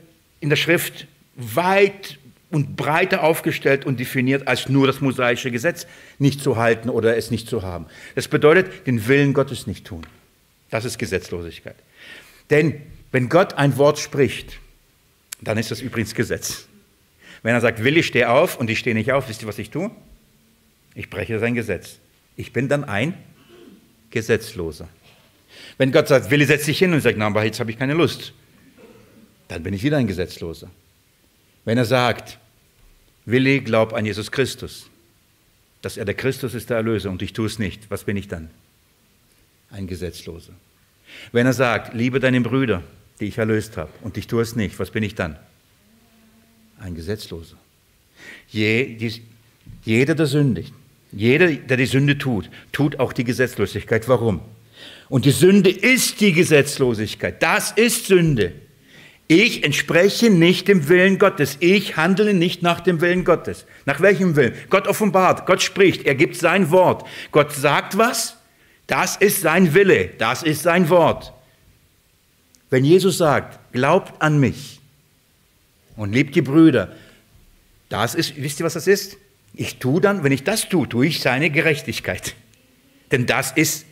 in der Schrift weit und breiter aufgestellt und definiert als nur das mosaische Gesetz nicht zu halten oder es nicht zu haben. Das bedeutet, den Willen Gottes nicht tun. Das ist Gesetzlosigkeit. Denn wenn Gott ein Wort spricht, dann ist das übrigens Gesetz. Wenn er sagt, Willi, steh auf und ich stehe nicht auf, wisst ihr, was ich tue? Ich breche sein Gesetz. Ich bin dann ein Gesetzloser. Wenn Gott sagt, Willi, setz dich hin und sagt, na, aber jetzt habe ich keine Lust, dann bin ich wieder ein Gesetzloser. Wenn er sagt, Willi, glaub an Jesus Christus, dass er der Christus ist, der Erlöser, und ich tue es nicht, was bin ich dann? Ein Gesetzloser. Wenn er sagt, liebe deinen Brüder, die ich erlöst habe, und ich tue es nicht, was bin ich dann? Ein Gesetzloser. Je, die, jeder, der sündigt, jeder, der die Sünde tut, tut auch die Gesetzlosigkeit. Warum? Und die Sünde ist die Gesetzlosigkeit. Das ist Sünde. Ich entspreche nicht dem Willen Gottes. Ich handle nicht nach dem Willen Gottes. Nach welchem Willen? Gott offenbart, Gott spricht, er gibt sein Wort. Gott sagt was? Das ist sein Wille, das ist sein Wort. Wenn Jesus sagt, glaubt an mich und liebt die Brüder, das ist, wisst ihr, was das ist? Ich tue dann, wenn ich das tue, tue ich seine Gerechtigkeit. Denn das ist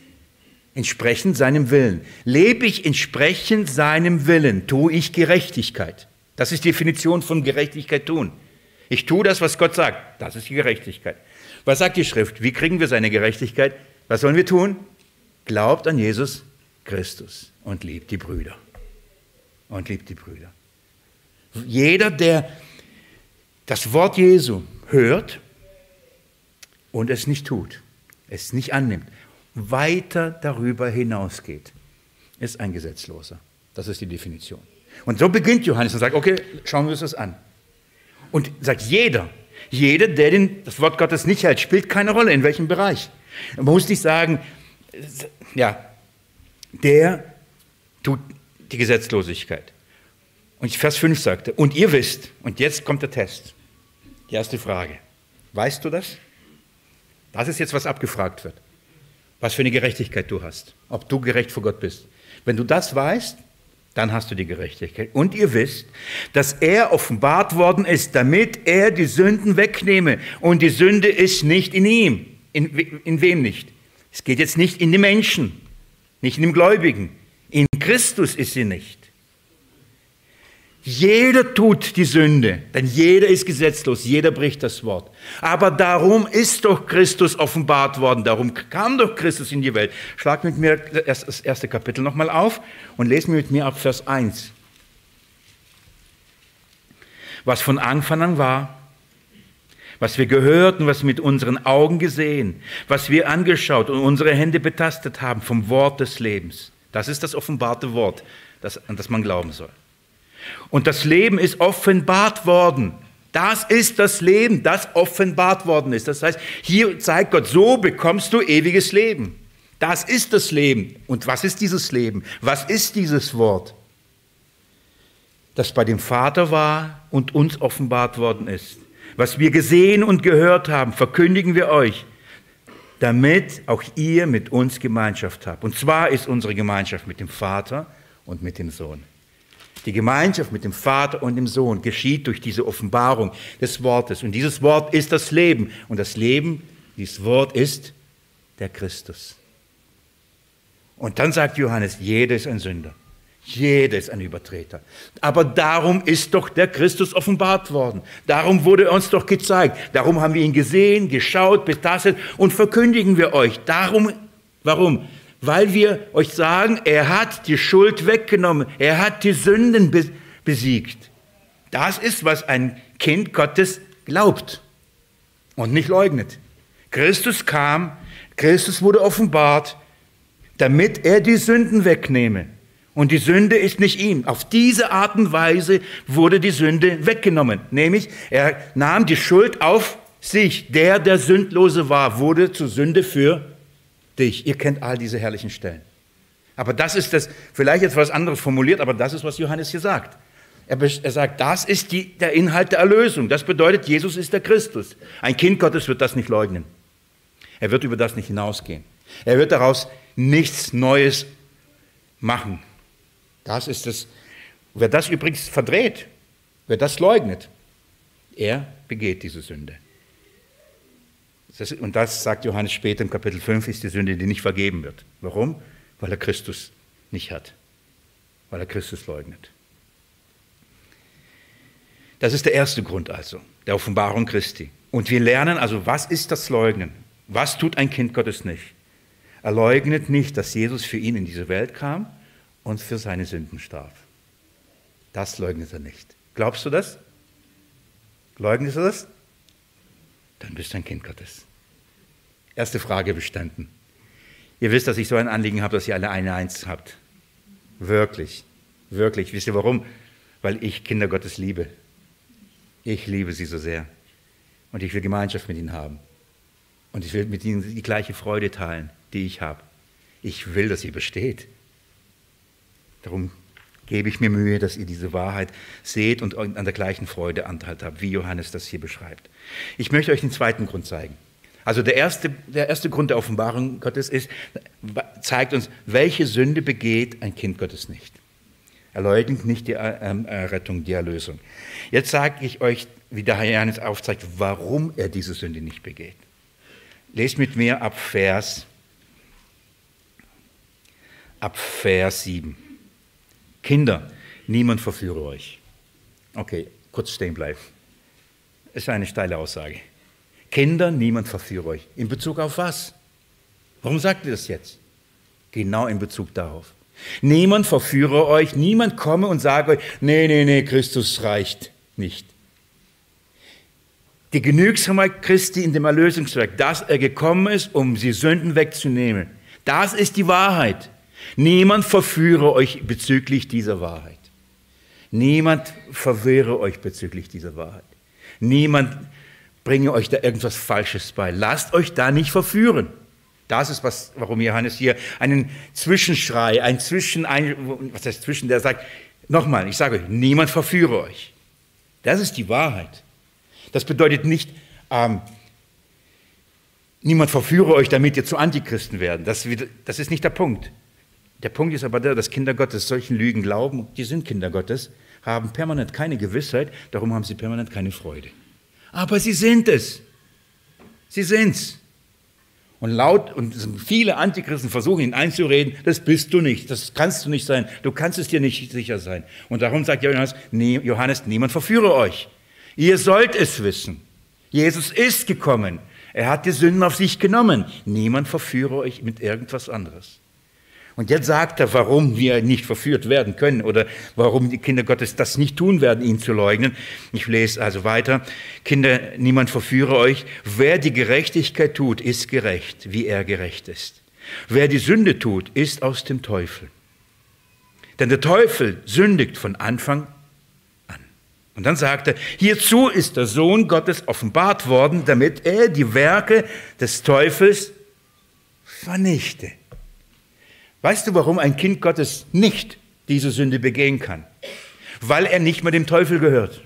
entsprechend seinem Willen. Lebe ich entsprechend seinem Willen, tue ich Gerechtigkeit. Das ist die Definition von Gerechtigkeit tun. Ich tue das, was Gott sagt. Das ist die Gerechtigkeit. Was sagt die Schrift? Wie kriegen wir seine Gerechtigkeit? Was sollen wir tun? Glaubt an Jesus Christus und liebt die Brüder. Und liebt die Brüder. Jeder, der das Wort Jesu hört und es nicht tut, es nicht annimmt, weiter darüber hinausgeht, ist ein Gesetzloser. Das ist die Definition. Und so beginnt Johannes und sagt, okay, schauen wir uns das an. Und sagt jeder, jeder, der den, das Wort Gottes nicht hält, spielt keine Rolle, in welchem Bereich. Man muss nicht sagen, ja, der tut die Gesetzlosigkeit. Und Vers 5 sagte, und ihr wisst, und jetzt kommt der Test, die erste Frage, weißt du das? Das ist jetzt, was abgefragt wird. Was für eine Gerechtigkeit du hast. Ob du gerecht vor Gott bist. Wenn du das weißt, dann hast du die Gerechtigkeit. Und ihr wisst, dass er offenbart worden ist, damit er die Sünden wegnehme. Und die Sünde ist nicht in ihm. In, in wem nicht? Es geht jetzt nicht in den Menschen, nicht in dem Gläubigen. In Christus ist sie nicht. Jeder tut die Sünde, denn jeder ist gesetzlos, jeder bricht das Wort. Aber darum ist doch Christus offenbart worden, darum kam doch Christus in die Welt. Schlag mit mir das erste Kapitel nochmal auf und lesen mit mir ab Vers 1. Was von Anfang an war, was wir gehört und was mit unseren Augen gesehen, was wir angeschaut und unsere Hände betastet haben vom Wort des Lebens. Das ist das offenbarte Wort, das, an das man glauben soll. Und das Leben ist offenbart worden. Das ist das Leben, das offenbart worden ist. Das heißt, hier zeigt Gott, so bekommst du ewiges Leben. Das ist das Leben. Und was ist dieses Leben? Was ist dieses Wort? Das bei dem Vater war und uns offenbart worden ist. Was wir gesehen und gehört haben, verkündigen wir euch, damit auch ihr mit uns Gemeinschaft habt. Und zwar ist unsere Gemeinschaft mit dem Vater und mit dem Sohn. Die Gemeinschaft mit dem Vater und dem Sohn geschieht durch diese Offenbarung des Wortes. Und dieses Wort ist das Leben. Und das Leben, dieses Wort ist der Christus. Und dann sagt Johannes, jeder ist ein Sünder. Jeder ist ein Übertreter. Aber darum ist doch der Christus offenbart worden. Darum wurde er uns doch gezeigt. Darum haben wir ihn gesehen, geschaut, betastet und verkündigen wir euch. Darum, warum? Weil wir euch sagen, er hat die Schuld weggenommen. Er hat die Sünden besiegt. Das ist, was ein Kind Gottes glaubt und nicht leugnet. Christus kam, Christus wurde offenbart, damit er die Sünden wegnehme. Und die Sünde ist nicht ihm. Auf diese Art und Weise wurde die Sünde weggenommen. Nämlich, er nahm die Schuld auf sich. Der, der sündlose war, wurde zur Sünde für dich. Ihr kennt all diese herrlichen Stellen. Aber das ist das, vielleicht etwas anderes formuliert, aber das ist, was Johannes hier sagt. Er, er sagt, das ist die, der Inhalt der Erlösung. Das bedeutet, Jesus ist der Christus. Ein Kind Gottes wird das nicht leugnen. Er wird über das nicht hinausgehen. Er wird daraus nichts Neues machen. Das ist es. Wer das übrigens verdreht, wer das leugnet, er begeht diese Sünde. Und das sagt Johannes später im Kapitel 5, ist die Sünde, die nicht vergeben wird. Warum? Weil er Christus nicht hat. Weil er Christus leugnet. Das ist der erste Grund also, der Offenbarung Christi. Und wir lernen also, was ist das Leugnen? Was tut ein Kind Gottes nicht? Er leugnet nicht, dass Jesus für ihn in diese Welt kam und für seine Sünden starb. Das leugnet er nicht. Glaubst du das? Leugnest du das? Dann bist du ein Kind Gottes. Erste Frage bestanden. Ihr wisst, dass ich so ein Anliegen habe, dass ihr alle eine Eins habt. Wirklich, wirklich. Wisst ihr warum? Weil ich Kinder Gottes liebe. Ich liebe sie so sehr. Und ich will Gemeinschaft mit ihnen haben. Und ich will mit ihnen die gleiche Freude teilen, die ich habe. Ich will, dass sie besteht. Darum gebe ich mir Mühe, dass ihr diese Wahrheit seht und an der gleichen Freude Anteil habt, wie Johannes das hier beschreibt. Ich möchte euch den zweiten Grund zeigen. Also der erste, der erste Grund der Offenbarung Gottes ist, zeigt uns, welche Sünde begeht ein Kind Gottes nicht. Er leugnet nicht die Errettung, die Erlösung. Jetzt sage ich euch, wie der Herr Johannes aufzeigt, warum er diese Sünde nicht begeht. Lest mit mir ab Vers, ab Vers 7. Kinder, niemand verführe euch. Okay, kurz stehen bleiben. Ist eine steile Aussage. Kinder, niemand verführe euch. In Bezug auf was? Warum sagt ihr das jetzt? Genau in Bezug darauf. Niemand verführe euch, niemand komme und sage euch, nee, nee, nee, Christus reicht nicht. Die Genügsamkeit Christi in dem Erlösungswerk, dass er gekommen ist, um sie Sünden wegzunehmen. Das ist die Wahrheit. Niemand verführe euch bezüglich dieser Wahrheit. Niemand verwirre euch bezüglich dieser Wahrheit. Niemand bringe euch da irgendwas Falsches bei. Lasst euch da nicht verführen. Das ist was, warum Johannes hier einen Zwischenschrei, ein Zwischen, ein, was heißt Zwischen, der sagt, nochmal, ich sage euch, niemand verführe euch. Das ist die Wahrheit. Das bedeutet nicht, ähm, niemand verführe euch, damit ihr zu Antichristen werden. Das, das ist nicht der Punkt. Der Punkt ist aber der, dass Kinder Gottes solchen Lügen glauben, die sind Kinder Gottes, haben permanent keine Gewissheit, darum haben sie permanent keine Freude. Aber sie sind es. Sie sind's. Und laut, und viele Antichristen versuchen ihn einzureden, das bist du nicht, das kannst du nicht sein, du kannst es dir nicht sicher sein. Und darum sagt Johannes, nee, Johannes niemand verführe euch. Ihr sollt es wissen. Jesus ist gekommen. Er hat die Sünden auf sich genommen. Niemand verführe euch mit irgendwas anderes. Und jetzt sagt er, warum wir nicht verführt werden können oder warum die Kinder Gottes das nicht tun werden, ihn zu leugnen. Ich lese also weiter. Kinder, niemand verführe euch. Wer die Gerechtigkeit tut, ist gerecht, wie er gerecht ist. Wer die Sünde tut, ist aus dem Teufel. Denn der Teufel sündigt von Anfang an. Und dann sagt er, hierzu ist der Sohn Gottes offenbart worden, damit er die Werke des Teufels vernichte. Weißt du, warum ein Kind Gottes nicht diese Sünde begehen kann? Weil er nicht mehr dem Teufel gehört.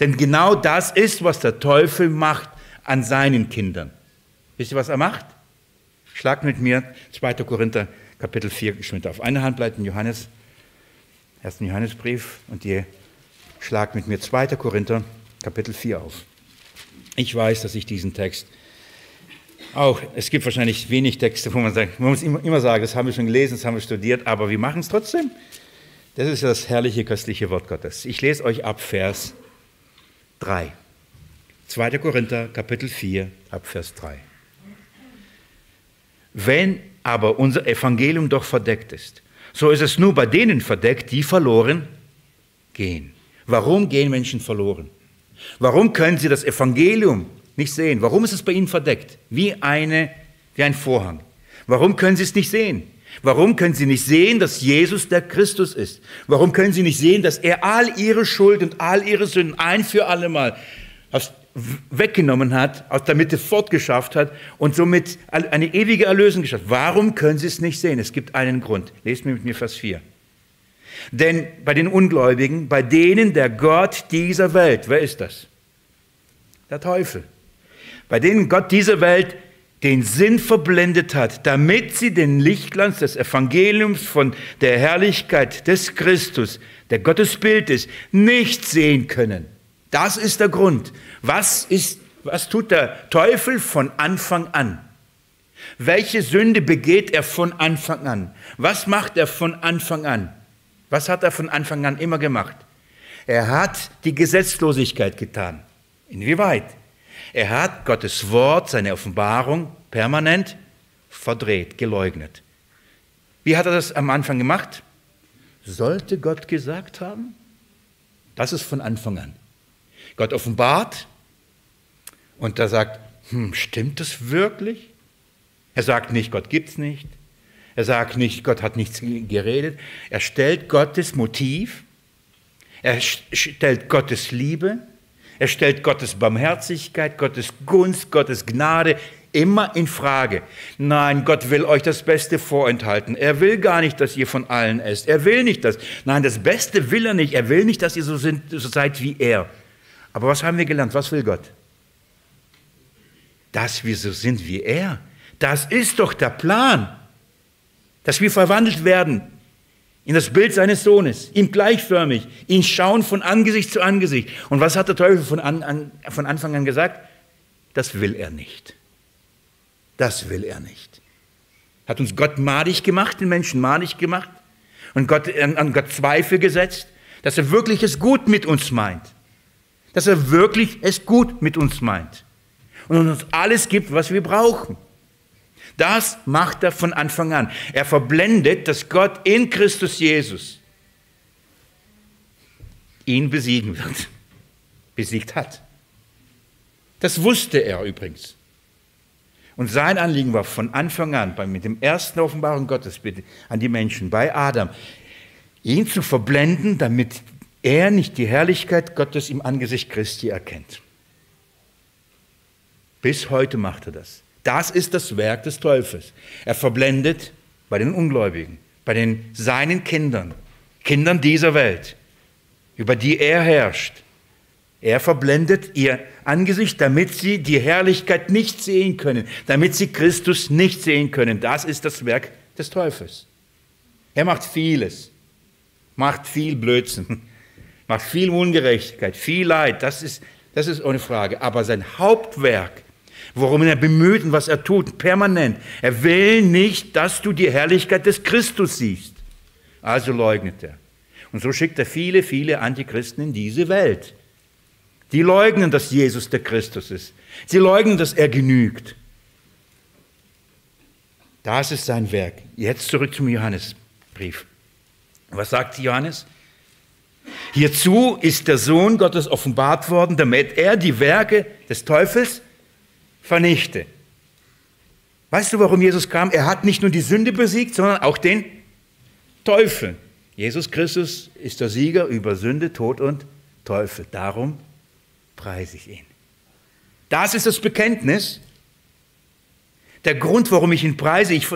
Denn genau das ist, was der Teufel macht an seinen Kindern. Wisst ihr, was er macht? Schlag mit mir 2. Korinther Kapitel 4 geschwind auf. Eine Hand bleibt in Johannes, 1. Johannesbrief und ihr schlagt mit mir 2. Korinther Kapitel 4 auf. Ich weiß, dass ich diesen Text auch, es gibt wahrscheinlich wenig Texte, wo man sagt, man muss immer, immer sagen, das haben wir schon gelesen, das haben wir studiert, aber wir machen es trotzdem. Das ist das herrliche, köstliche Wort Gottes. Ich lese euch ab Vers 3. 2. Korinther, Kapitel 4, ab Vers 3. Wenn aber unser Evangelium doch verdeckt ist, so ist es nur bei denen verdeckt, die verloren gehen. Warum gehen Menschen verloren? Warum können sie das Evangelium nicht sehen? Warum ist es bei ihnen verdeckt? Wie, eine, wie ein Vorhang. Warum können sie es nicht sehen? Warum können sie nicht sehen, dass Jesus der Christus ist? Warum können sie nicht sehen, dass er all ihre Schuld und all ihre Sünden ein für alle Mal weggenommen hat, aus der Mitte fortgeschafft hat und somit eine ewige Erlösung geschafft? Warum können sie es nicht sehen? Es gibt einen Grund. Lest mir mit mir Vers 4. Denn bei den Ungläubigen, bei denen der Gott dieser Welt, wer ist das? Der Teufel. Bei denen Gott dieser Welt den Sinn verblendet hat, damit sie den Lichtglanz des Evangeliums von der Herrlichkeit des Christus, der Gottesbild ist, nicht sehen können. Das ist der Grund. Was, ist, was tut der Teufel von Anfang an? Welche Sünde begeht er von Anfang an? Was macht er von Anfang an? Was hat er von Anfang an immer gemacht? Er hat die Gesetzlosigkeit getan. Inwieweit? Er hat Gottes Wort, seine Offenbarung permanent verdreht, geleugnet. Wie hat er das am Anfang gemacht? Sollte Gott gesagt haben? Das ist von Anfang an. Gott offenbart und da sagt, hm, stimmt das wirklich? Er sagt nicht, Gott gibt es nicht. Er sagt nicht, Gott hat nichts geredet. Er stellt Gottes Motiv, er stellt Gottes Liebe, er stellt Gottes Barmherzigkeit, Gottes Gunst, Gottes Gnade immer in Frage. Nein, Gott will euch das Beste vorenthalten. Er will gar nicht, dass ihr von allen esst. Er will nicht das. Nein, das Beste will er nicht. Er will nicht, dass ihr so, sind, so seid wie er. Aber was haben wir gelernt? Was will Gott? Dass wir so sind wie er. Das ist doch der Plan dass wir verwandelt werden in das Bild seines Sohnes, ihm gleichförmig, ihn schauen von Angesicht zu Angesicht. Und was hat der Teufel von, an, an, von Anfang an gesagt? Das will er nicht. Das will er nicht. Hat uns Gott madig gemacht, den Menschen madig gemacht und Gott, an, an Gott Zweifel gesetzt, dass er wirklich es gut mit uns meint. Dass er wirklich es gut mit uns meint und uns alles gibt, was wir brauchen. Das macht er von Anfang an. Er verblendet, dass Gott in Christus Jesus ihn besiegen wird, besiegt hat. Das wusste er übrigens. Und sein Anliegen war von Anfang an, mit dem ersten Offenbarung Gottes bitte an die Menschen, bei Adam, ihn zu verblenden, damit er nicht die Herrlichkeit Gottes im Angesicht Christi erkennt. Bis heute macht er das. Das ist das Werk des Teufels. Er verblendet bei den Ungläubigen, bei den seinen Kindern, Kindern dieser Welt, über die er herrscht. Er verblendet ihr Angesicht, damit sie die Herrlichkeit nicht sehen können, damit sie Christus nicht sehen können. Das ist das Werk des Teufels. Er macht vieles, macht viel Blödsinn, macht viel Ungerechtigkeit, viel Leid, das ist, das ist ohne Frage. Aber sein Hauptwerk worum er bemüht und was er tut, permanent. Er will nicht, dass du die Herrlichkeit des Christus siehst. Also leugnet er. Und so schickt er viele, viele Antichristen in diese Welt. Die leugnen, dass Jesus der Christus ist. Sie leugnen, dass er genügt. Das ist sein Werk. Jetzt zurück zum Johannesbrief. Was sagt Johannes? Hierzu ist der Sohn Gottes offenbart worden, damit er die Werke des Teufels vernichte. Weißt du, warum Jesus kam? Er hat nicht nur die Sünde besiegt, sondern auch den Teufel. Jesus Christus ist der Sieger über Sünde, Tod und Teufel. Darum preise ich ihn. Das ist das Bekenntnis. Der Grund, warum ich ihn preise, ich,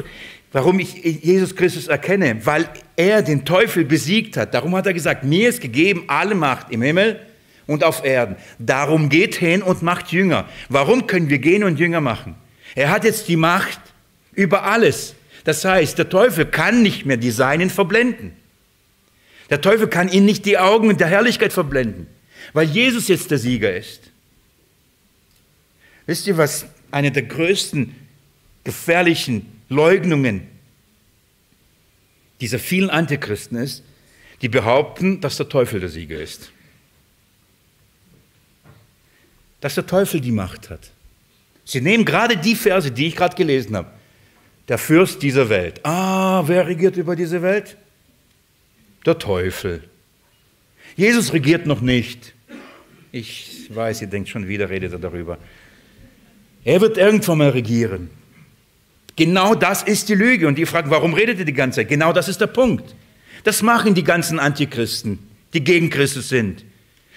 warum ich Jesus Christus erkenne, weil er den Teufel besiegt hat. Darum hat er gesagt, mir ist gegeben alle Macht im Himmel und auf Erden. Darum geht hin und macht Jünger. Warum können wir gehen und Jünger machen? Er hat jetzt die Macht über alles. Das heißt, der Teufel kann nicht mehr die Seinen verblenden. Der Teufel kann ihnen nicht die Augen der Herrlichkeit verblenden, weil Jesus jetzt der Sieger ist. Wisst ihr, was eine der größten gefährlichen Leugnungen dieser vielen Antichristen ist? die behaupten, dass der Teufel der Sieger ist. Dass der Teufel die Macht hat. Sie nehmen gerade die Verse, die ich gerade gelesen habe. Der Fürst dieser Welt. Ah, wer regiert über diese Welt? Der Teufel. Jesus regiert noch nicht. Ich weiß, ihr denkt schon wieder, redet er darüber. Er wird irgendwann mal regieren. Genau das ist die Lüge. Und die fragen, warum redet ihr die ganze Zeit? Genau das ist der Punkt. Das machen die ganzen Antichristen, die gegen Christus sind.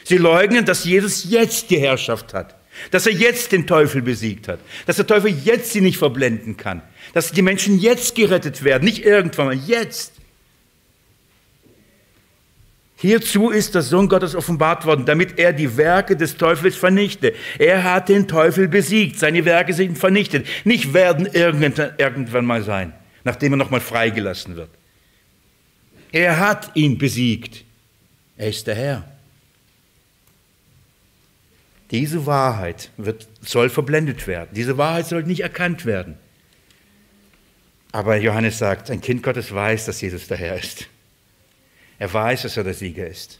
Sie leugnen, dass Jesus jetzt die Herrschaft hat, dass er jetzt den Teufel besiegt hat, dass der Teufel jetzt sie nicht verblenden kann, dass die Menschen jetzt gerettet werden, nicht irgendwann mal, jetzt. Hierzu ist der Sohn Gottes offenbart worden, damit er die Werke des Teufels vernichte. Er hat den Teufel besiegt, seine Werke sind vernichtet. Nicht werden irgendwann mal sein, nachdem er nochmal freigelassen wird. Er hat ihn besiegt. Er ist der Herr. Diese Wahrheit wird, soll verblendet werden. Diese Wahrheit soll nicht erkannt werden. Aber Johannes sagt, ein Kind Gottes weiß, dass Jesus der Herr ist. Er weiß, dass er der Sieger ist.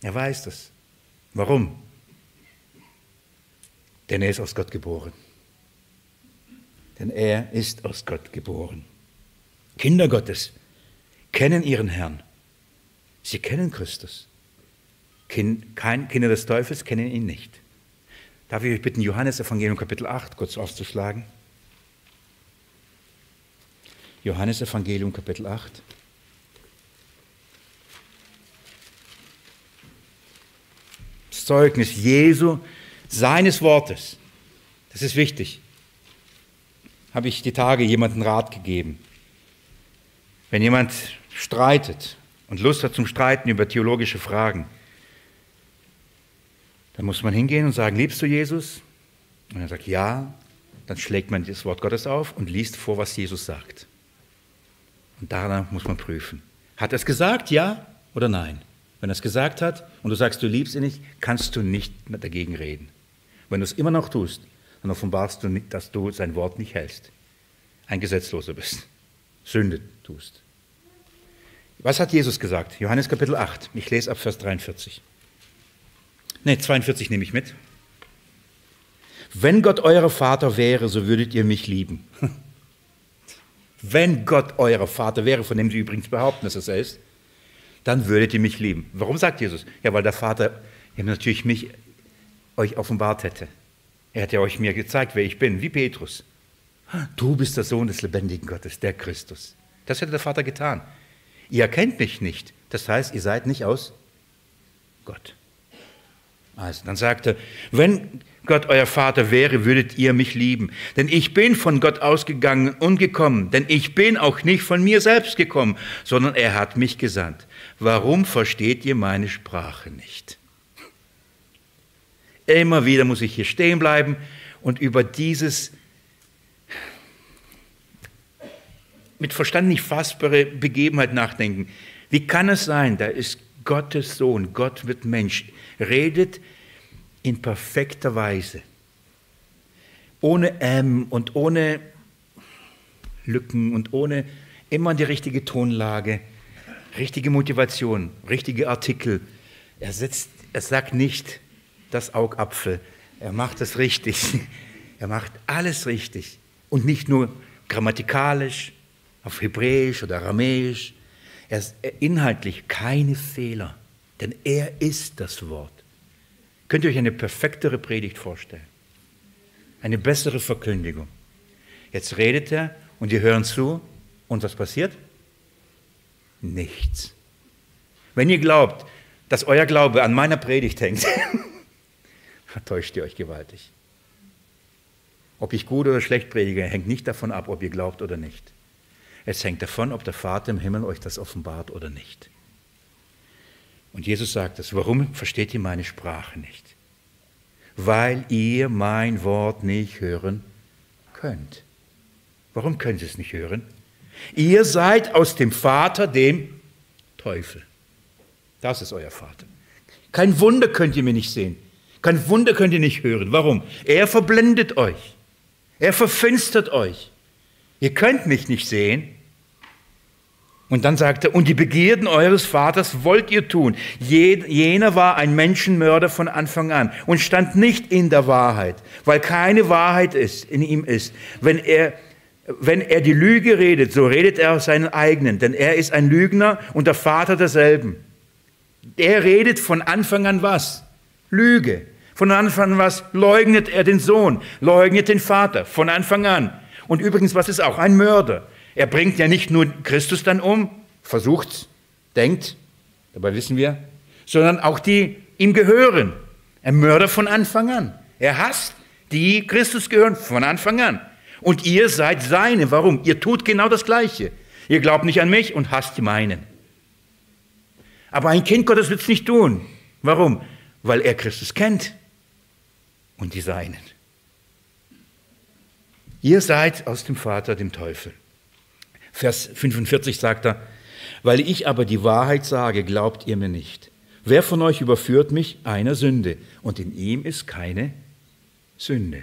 Er weiß das. Warum? Denn er ist aus Gott geboren. Denn er ist aus Gott geboren. Kinder Gottes kennen ihren Herrn. Sie kennen Christus. Kein, Kinder des Teufels kennen ihn nicht. Darf ich euch bitten, Johannes Evangelium Kapitel 8 kurz aufzuschlagen? Johannes Evangelium Kapitel 8. Das Zeugnis Jesu, seines Wortes. Das ist wichtig. Habe ich die Tage jemandem Rat gegeben. Wenn jemand streitet und Lust hat zum Streiten über theologische Fragen, dann muss man hingehen und sagen, liebst du Jesus? Und er sagt, ja. Dann schlägt man das Wort Gottes auf und liest vor, was Jesus sagt. Und danach muss man prüfen. Hat er es gesagt, ja oder nein? Wenn er es gesagt hat und du sagst, du liebst ihn nicht, kannst du nicht dagegen reden. Wenn du es immer noch tust, dann offenbarst du, nicht, dass du sein Wort nicht hältst. Ein Gesetzloser bist. Sünde tust. Was hat Jesus gesagt? Johannes Kapitel 8. Ich lese ab Vers 43. Ne, 42 nehme ich mit. Wenn Gott euer Vater wäre, so würdet ihr mich lieben. Wenn Gott euer Vater wäre, von dem Sie übrigens behaupten, dass es er ist, dann würdet ihr mich lieben. Warum sagt Jesus? Ja, weil der Vater ja, natürlich mich euch offenbart hätte. Er ja euch mir gezeigt, wer ich bin, wie Petrus. Du bist der Sohn des lebendigen Gottes, der Christus. Das hätte der Vater getan. Ihr erkennt mich nicht. Das heißt, ihr seid nicht aus Gott. Also, dann sagt er, wenn Gott euer Vater wäre, würdet ihr mich lieben. Denn ich bin von Gott ausgegangen und gekommen. Denn ich bin auch nicht von mir selbst gekommen, sondern er hat mich gesandt. Warum versteht ihr meine Sprache nicht? Immer wieder muss ich hier stehen bleiben und über dieses mit Verstand nicht fassbare Begebenheit nachdenken. Wie kann es sein, da ist Gottes Sohn, Gott wird Mensch, redet in perfekter Weise. Ohne M und ohne Lücken und ohne immer die richtige Tonlage, richtige Motivation, richtige Artikel. Er, setzt, er sagt nicht das Augapfel, er macht es richtig. Er macht alles richtig und nicht nur grammatikalisch, auf Hebräisch oder Aramäisch. Er ist inhaltlich keine Fehler, denn er ist das Wort. Könnt ihr euch eine perfektere Predigt vorstellen? Eine bessere Verkündigung. Jetzt redet er und wir hören zu und was passiert? Nichts. Wenn ihr glaubt, dass euer Glaube an meiner Predigt hängt, vertäuscht ihr euch gewaltig. Ob ich gut oder schlecht predige, hängt nicht davon ab, ob ihr glaubt oder nicht. Es hängt davon, ob der Vater im Himmel euch das offenbart oder nicht. Und Jesus sagt es, warum versteht ihr meine Sprache nicht? Weil ihr mein Wort nicht hören könnt. Warum könnt ihr es nicht hören? Ihr seid aus dem Vater, dem Teufel. Das ist euer Vater. Kein Wunder könnt ihr mir nicht sehen. Kein Wunder könnt ihr nicht hören. Warum? Er verblendet euch. Er verfinstert euch. Ihr könnt mich nicht sehen Und dann sagt er, und die Begierden eures Vaters wollt ihr tun. Jener war ein Menschenmörder von Anfang an und stand nicht in der Wahrheit, weil keine Wahrheit ist, in ihm ist. Wenn er, wenn er die Lüge redet, so redet er aus seinen eigenen, denn er ist ein Lügner und der Vater derselben. Er redet von Anfang an was? Lüge. Von Anfang an was? Leugnet er den Sohn, leugnet den Vater, von Anfang an. Und übrigens, was ist auch? Ein Mörder. Er bringt ja nicht nur Christus dann um, versucht, denkt, dabei wissen wir, sondern auch die ihm gehören. Ein Mörder von Anfang an. Er hasst die Christus gehören von Anfang an. Und ihr seid seine. Warum? Ihr tut genau das Gleiche. Ihr glaubt nicht an mich und hasst die meinen. Aber ein Kind Gottes wird es nicht tun. Warum? Weil er Christus kennt und die Seinen. Ihr seid aus dem Vater, dem Teufel. Vers 45 sagt er, weil ich aber die Wahrheit sage, glaubt ihr mir nicht. Wer von euch überführt mich einer Sünde? Und in ihm ist keine Sünde.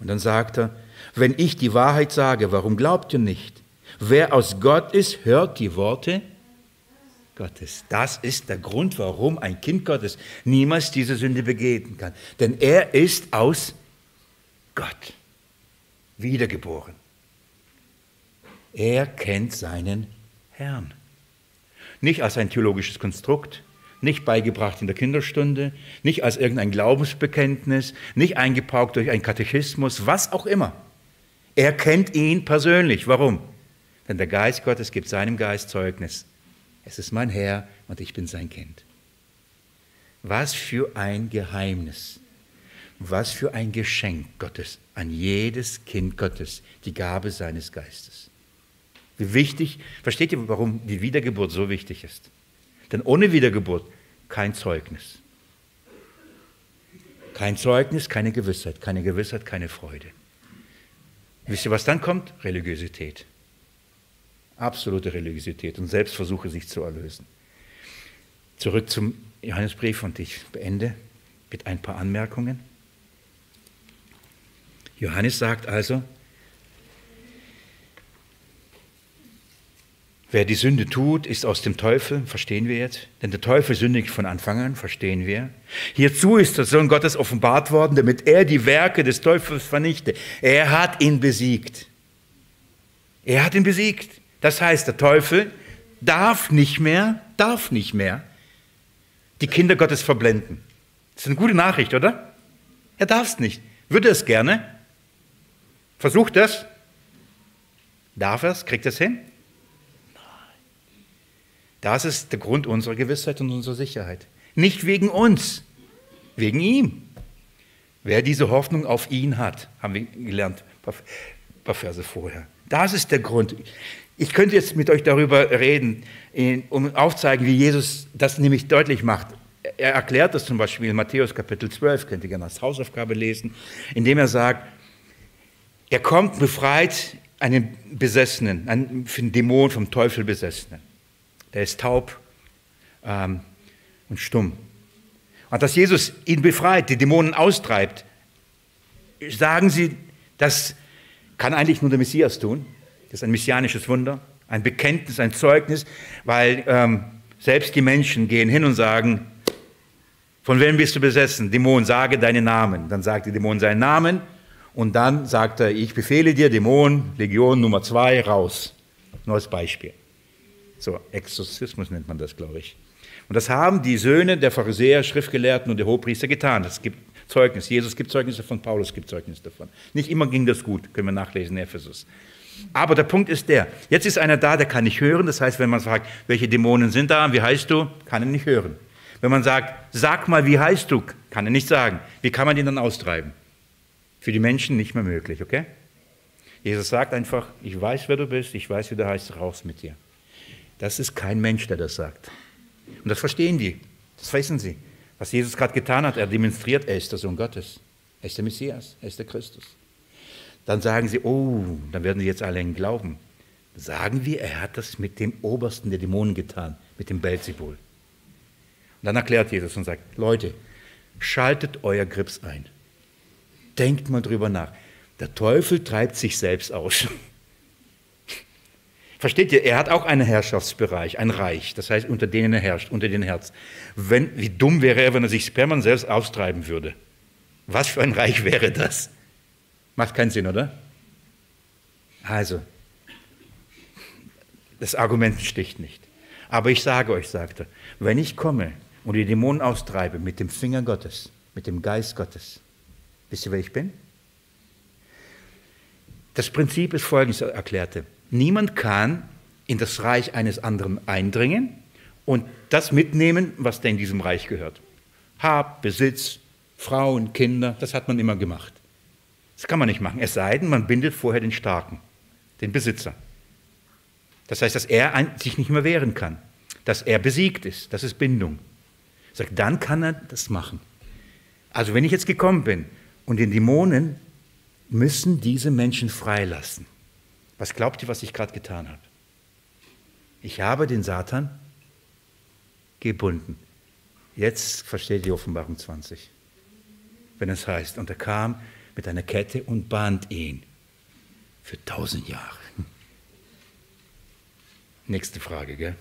Und dann sagt er, wenn ich die Wahrheit sage, warum glaubt ihr nicht? Wer aus Gott ist, hört die Worte Gottes. Das ist der Grund, warum ein Kind Gottes niemals diese Sünde begehen kann. Denn er ist aus Gott wiedergeboren. Er kennt seinen Herrn. Nicht als ein theologisches Konstrukt, nicht beigebracht in der Kinderstunde, nicht als irgendein Glaubensbekenntnis, nicht eingepaukt durch einen Katechismus, was auch immer. Er kennt ihn persönlich. Warum? Denn der Geist Gottes gibt seinem Geist Zeugnis. Es ist mein Herr und ich bin sein Kind. Was für ein Geheimnis, was für ein Geschenk Gottes an jedes Kind Gottes, die Gabe seines Geistes. Wie wichtig, versteht ihr, warum die Wiedergeburt so wichtig ist? Denn ohne Wiedergeburt kein Zeugnis. Kein Zeugnis, keine Gewissheit, keine Gewissheit, keine Freude. Wisst ihr, was dann kommt? Religiosität. Absolute Religiosität und Selbstversuche, sich zu erlösen. Zurück zum Johannesbrief und ich beende mit ein paar Anmerkungen. Johannes sagt also, Wer die Sünde tut, ist aus dem Teufel, verstehen wir jetzt. Denn der Teufel sündigt von Anfang an, verstehen wir. Hierzu ist der Sohn Gottes offenbart worden, damit er die Werke des Teufels vernichte. Er hat ihn besiegt. Er hat ihn besiegt. Das heißt, der Teufel darf nicht mehr, darf nicht mehr die Kinder Gottes verblenden. Das ist eine gute Nachricht, oder? Er darf es nicht. Würde es gerne. Versucht es. Darf er es? Kriegt es hin? Das ist der Grund unserer Gewissheit und unserer Sicherheit. Nicht wegen uns, wegen ihm. Wer diese Hoffnung auf ihn hat, haben wir gelernt, ein paar Verse vorher. Das ist der Grund. Ich könnte jetzt mit euch darüber reden, um aufzuzeigen, wie Jesus das nämlich deutlich macht. Er erklärt das zum Beispiel in Matthäus Kapitel 12, könnt ihr gerne als Hausaufgabe lesen, indem er sagt, er kommt, befreit einen Besessenen, einen Dämon vom Teufel Besessenen der ist taub ähm, und stumm. Und dass Jesus ihn befreit, die Dämonen austreibt, sagen sie, das kann eigentlich nur der Messias tun. Das ist ein messianisches Wunder, ein Bekenntnis, ein Zeugnis, weil ähm, selbst die Menschen gehen hin und sagen, von wem bist du besessen? Dämon, sage deinen Namen. Dann sagt der Dämon seinen Namen und dann sagt er, ich befehle dir, Dämon, Legion Nummer zwei, raus. Als Beispiel. So, Exorzismus nennt man das, glaube ich. Und das haben die Söhne der Pharisäer, Schriftgelehrten und der Hohepriester getan. Es gibt Zeugnis. Jesus gibt Zeugnisse davon, Paulus gibt Zeugnisse davon. Nicht immer ging das gut, können wir nachlesen in Ephesus. Aber der Punkt ist der, jetzt ist einer da, der kann nicht hören. Das heißt, wenn man fragt, welche Dämonen sind da, wie heißt du, kann er nicht hören. Wenn man sagt, sag mal, wie heißt du, kann er nicht sagen. Wie kann man ihn dann austreiben? Für die Menschen nicht mehr möglich, okay? Jesus sagt einfach, ich weiß, wer du bist, ich weiß, wie du heißt, raus mit dir. Das ist kein Mensch, der das sagt. Und das verstehen die. Das wissen sie. Was Jesus gerade getan hat, er demonstriert, er ist der Sohn Gottes. Er ist der Messias, er ist der Christus. Dann sagen sie, oh, dann werden sie jetzt alle in Glauben. Sagen wir, er hat das mit dem Obersten der Dämonen getan, mit dem Belzebul. Und dann erklärt Jesus und sagt, Leute, schaltet euer Grips ein. Denkt mal drüber nach. Der Teufel treibt sich selbst aus. Versteht ihr? Er hat auch einen Herrschaftsbereich, ein Reich, das heißt, unter denen er herrscht, unter den Herz. Wenn, wie dumm wäre er, wenn er sich permanent selbst austreiben würde? Was für ein Reich wäre das? Macht keinen Sinn, oder? Also, das Argument sticht nicht. Aber ich sage euch, sagt er, wenn ich komme und die Dämonen austreibe mit dem Finger Gottes, mit dem Geist Gottes, wisst ihr, wer ich bin? Das Prinzip ist folgendes, er erklärte. Niemand kann in das Reich eines anderen eindringen und das mitnehmen, was denn diesem Reich gehört. Hab, Besitz, Frauen, Kinder, das hat man immer gemacht. Das kann man nicht machen, es sei denn, man bindet vorher den Starken, den Besitzer. Das heißt, dass er sich nicht mehr wehren kann, dass er besiegt ist, das ist Bindung. Sagt, dann kann er das machen. Also wenn ich jetzt gekommen bin und den Dämonen müssen diese Menschen freilassen. Was glaubt ihr, was ich gerade getan habe? Ich habe den Satan gebunden. Jetzt versteht die Offenbarung 20. Wenn es heißt, und er kam mit einer Kette und band ihn für tausend Jahre. Nächste Frage, gell?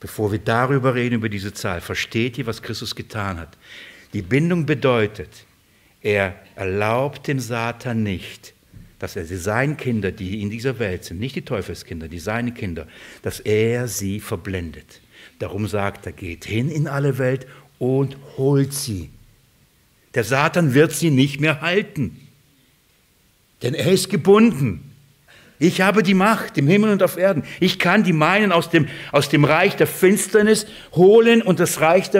Bevor wir darüber reden, über diese Zahl, versteht ihr, was Christus getan hat? Die Bindung bedeutet, er erlaubt dem Satan nicht, dass er seine Kinder, die in dieser Welt sind, nicht die Teufelskinder, die seine Kinder, dass er sie verblendet. Darum sagt er, geht hin in alle Welt und holt sie. Der Satan wird sie nicht mehr halten, denn er ist gebunden. Ich habe die Macht im Himmel und auf Erden. Ich kann die meinen aus dem, aus dem Reich der Finsternis holen und das Reich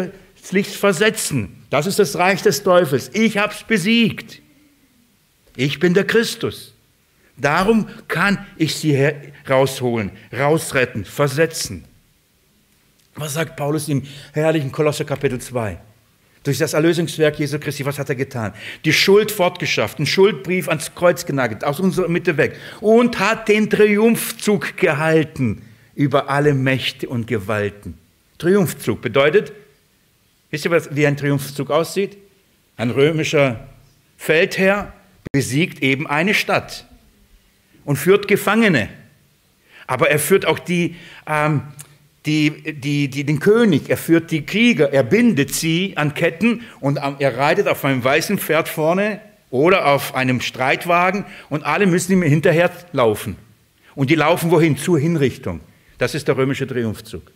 des Lichts versetzen. Das ist das Reich des Teufels. Ich habe es besiegt. Ich bin der Christus. Darum kann ich sie rausholen, rausretten, versetzen. Was sagt Paulus im herrlichen Kolosser Kapitel 2? Durch das Erlösungswerk Jesu Christi, was hat er getan? Die Schuld fortgeschafft, einen Schuldbrief ans Kreuz genagelt, aus unserer Mitte weg und hat den Triumphzug gehalten über alle Mächte und Gewalten. Triumphzug bedeutet, Wisst ihr, wie ein Triumphzug aussieht? Ein römischer Feldherr besiegt eben eine Stadt und führt Gefangene. Aber er führt auch die, ähm, die, die, die, den König, er führt die Krieger, er bindet sie an Ketten und er reitet auf einem weißen Pferd vorne oder auf einem Streitwagen und alle müssen ihm hinterher laufen. Und die laufen wohin? Zur Hinrichtung. Das ist der römische Triumphzug.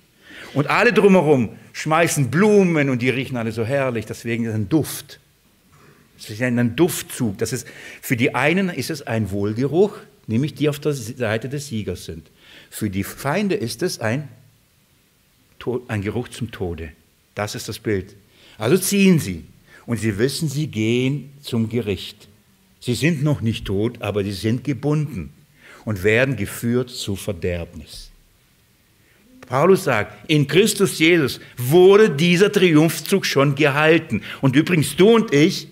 Und alle drumherum schmeißen Blumen und die riechen alle so herrlich, deswegen ist ein Duft. Das ist ein Duftzug. Das ist, für die einen ist es ein Wohlgeruch, nämlich die auf der Seite des Siegers sind. Für die Feinde ist es ein, ein Geruch zum Tode. Das ist das Bild. Also ziehen sie und sie wissen, sie gehen zum Gericht. Sie sind noch nicht tot, aber sie sind gebunden und werden geführt zu Verderbnis. Paulus sagt, in Christus Jesus wurde dieser Triumphzug schon gehalten. Und übrigens, du und ich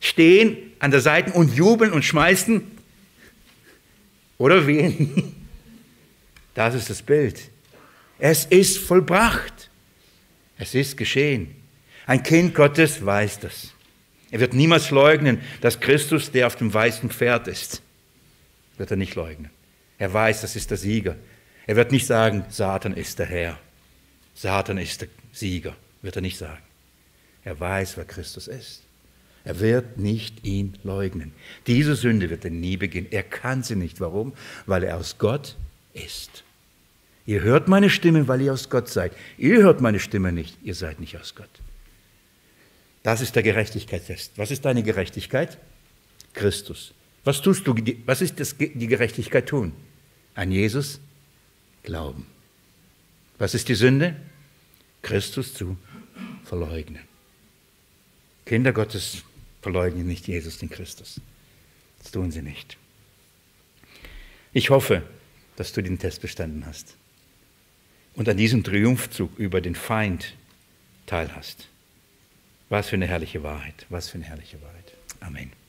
stehen an der Seite und jubeln und schmeißen oder wen? Das ist das Bild. Es ist vollbracht. Es ist geschehen. Ein Kind Gottes weiß das. Er wird niemals leugnen, dass Christus der auf dem weißen Pferd ist. Wird er nicht leugnen. Er weiß, das ist der Sieger. Er wird nicht sagen, Satan ist der Herr, Satan ist der Sieger, wird er nicht sagen. Er weiß, wer Christus ist. Er wird nicht ihn leugnen. Diese Sünde wird er nie begehen. Er kann sie nicht. Warum? Weil er aus Gott ist. Ihr hört meine Stimme, weil ihr aus Gott seid. Ihr hört meine Stimme nicht. Ihr seid nicht aus Gott. Das ist der Gerechtigkeitstest. Was ist deine Gerechtigkeit? Christus. Was tust du? Was ist das, die Gerechtigkeit tun? An Jesus glauben. Was ist die Sünde? Christus zu verleugnen. Kinder Gottes verleugnen nicht Jesus, den Christus. Das tun sie nicht. Ich hoffe, dass du den Test bestanden hast und an diesem Triumphzug über den Feind teilhast. Was für eine herrliche Wahrheit, was für eine herrliche Wahrheit. Amen.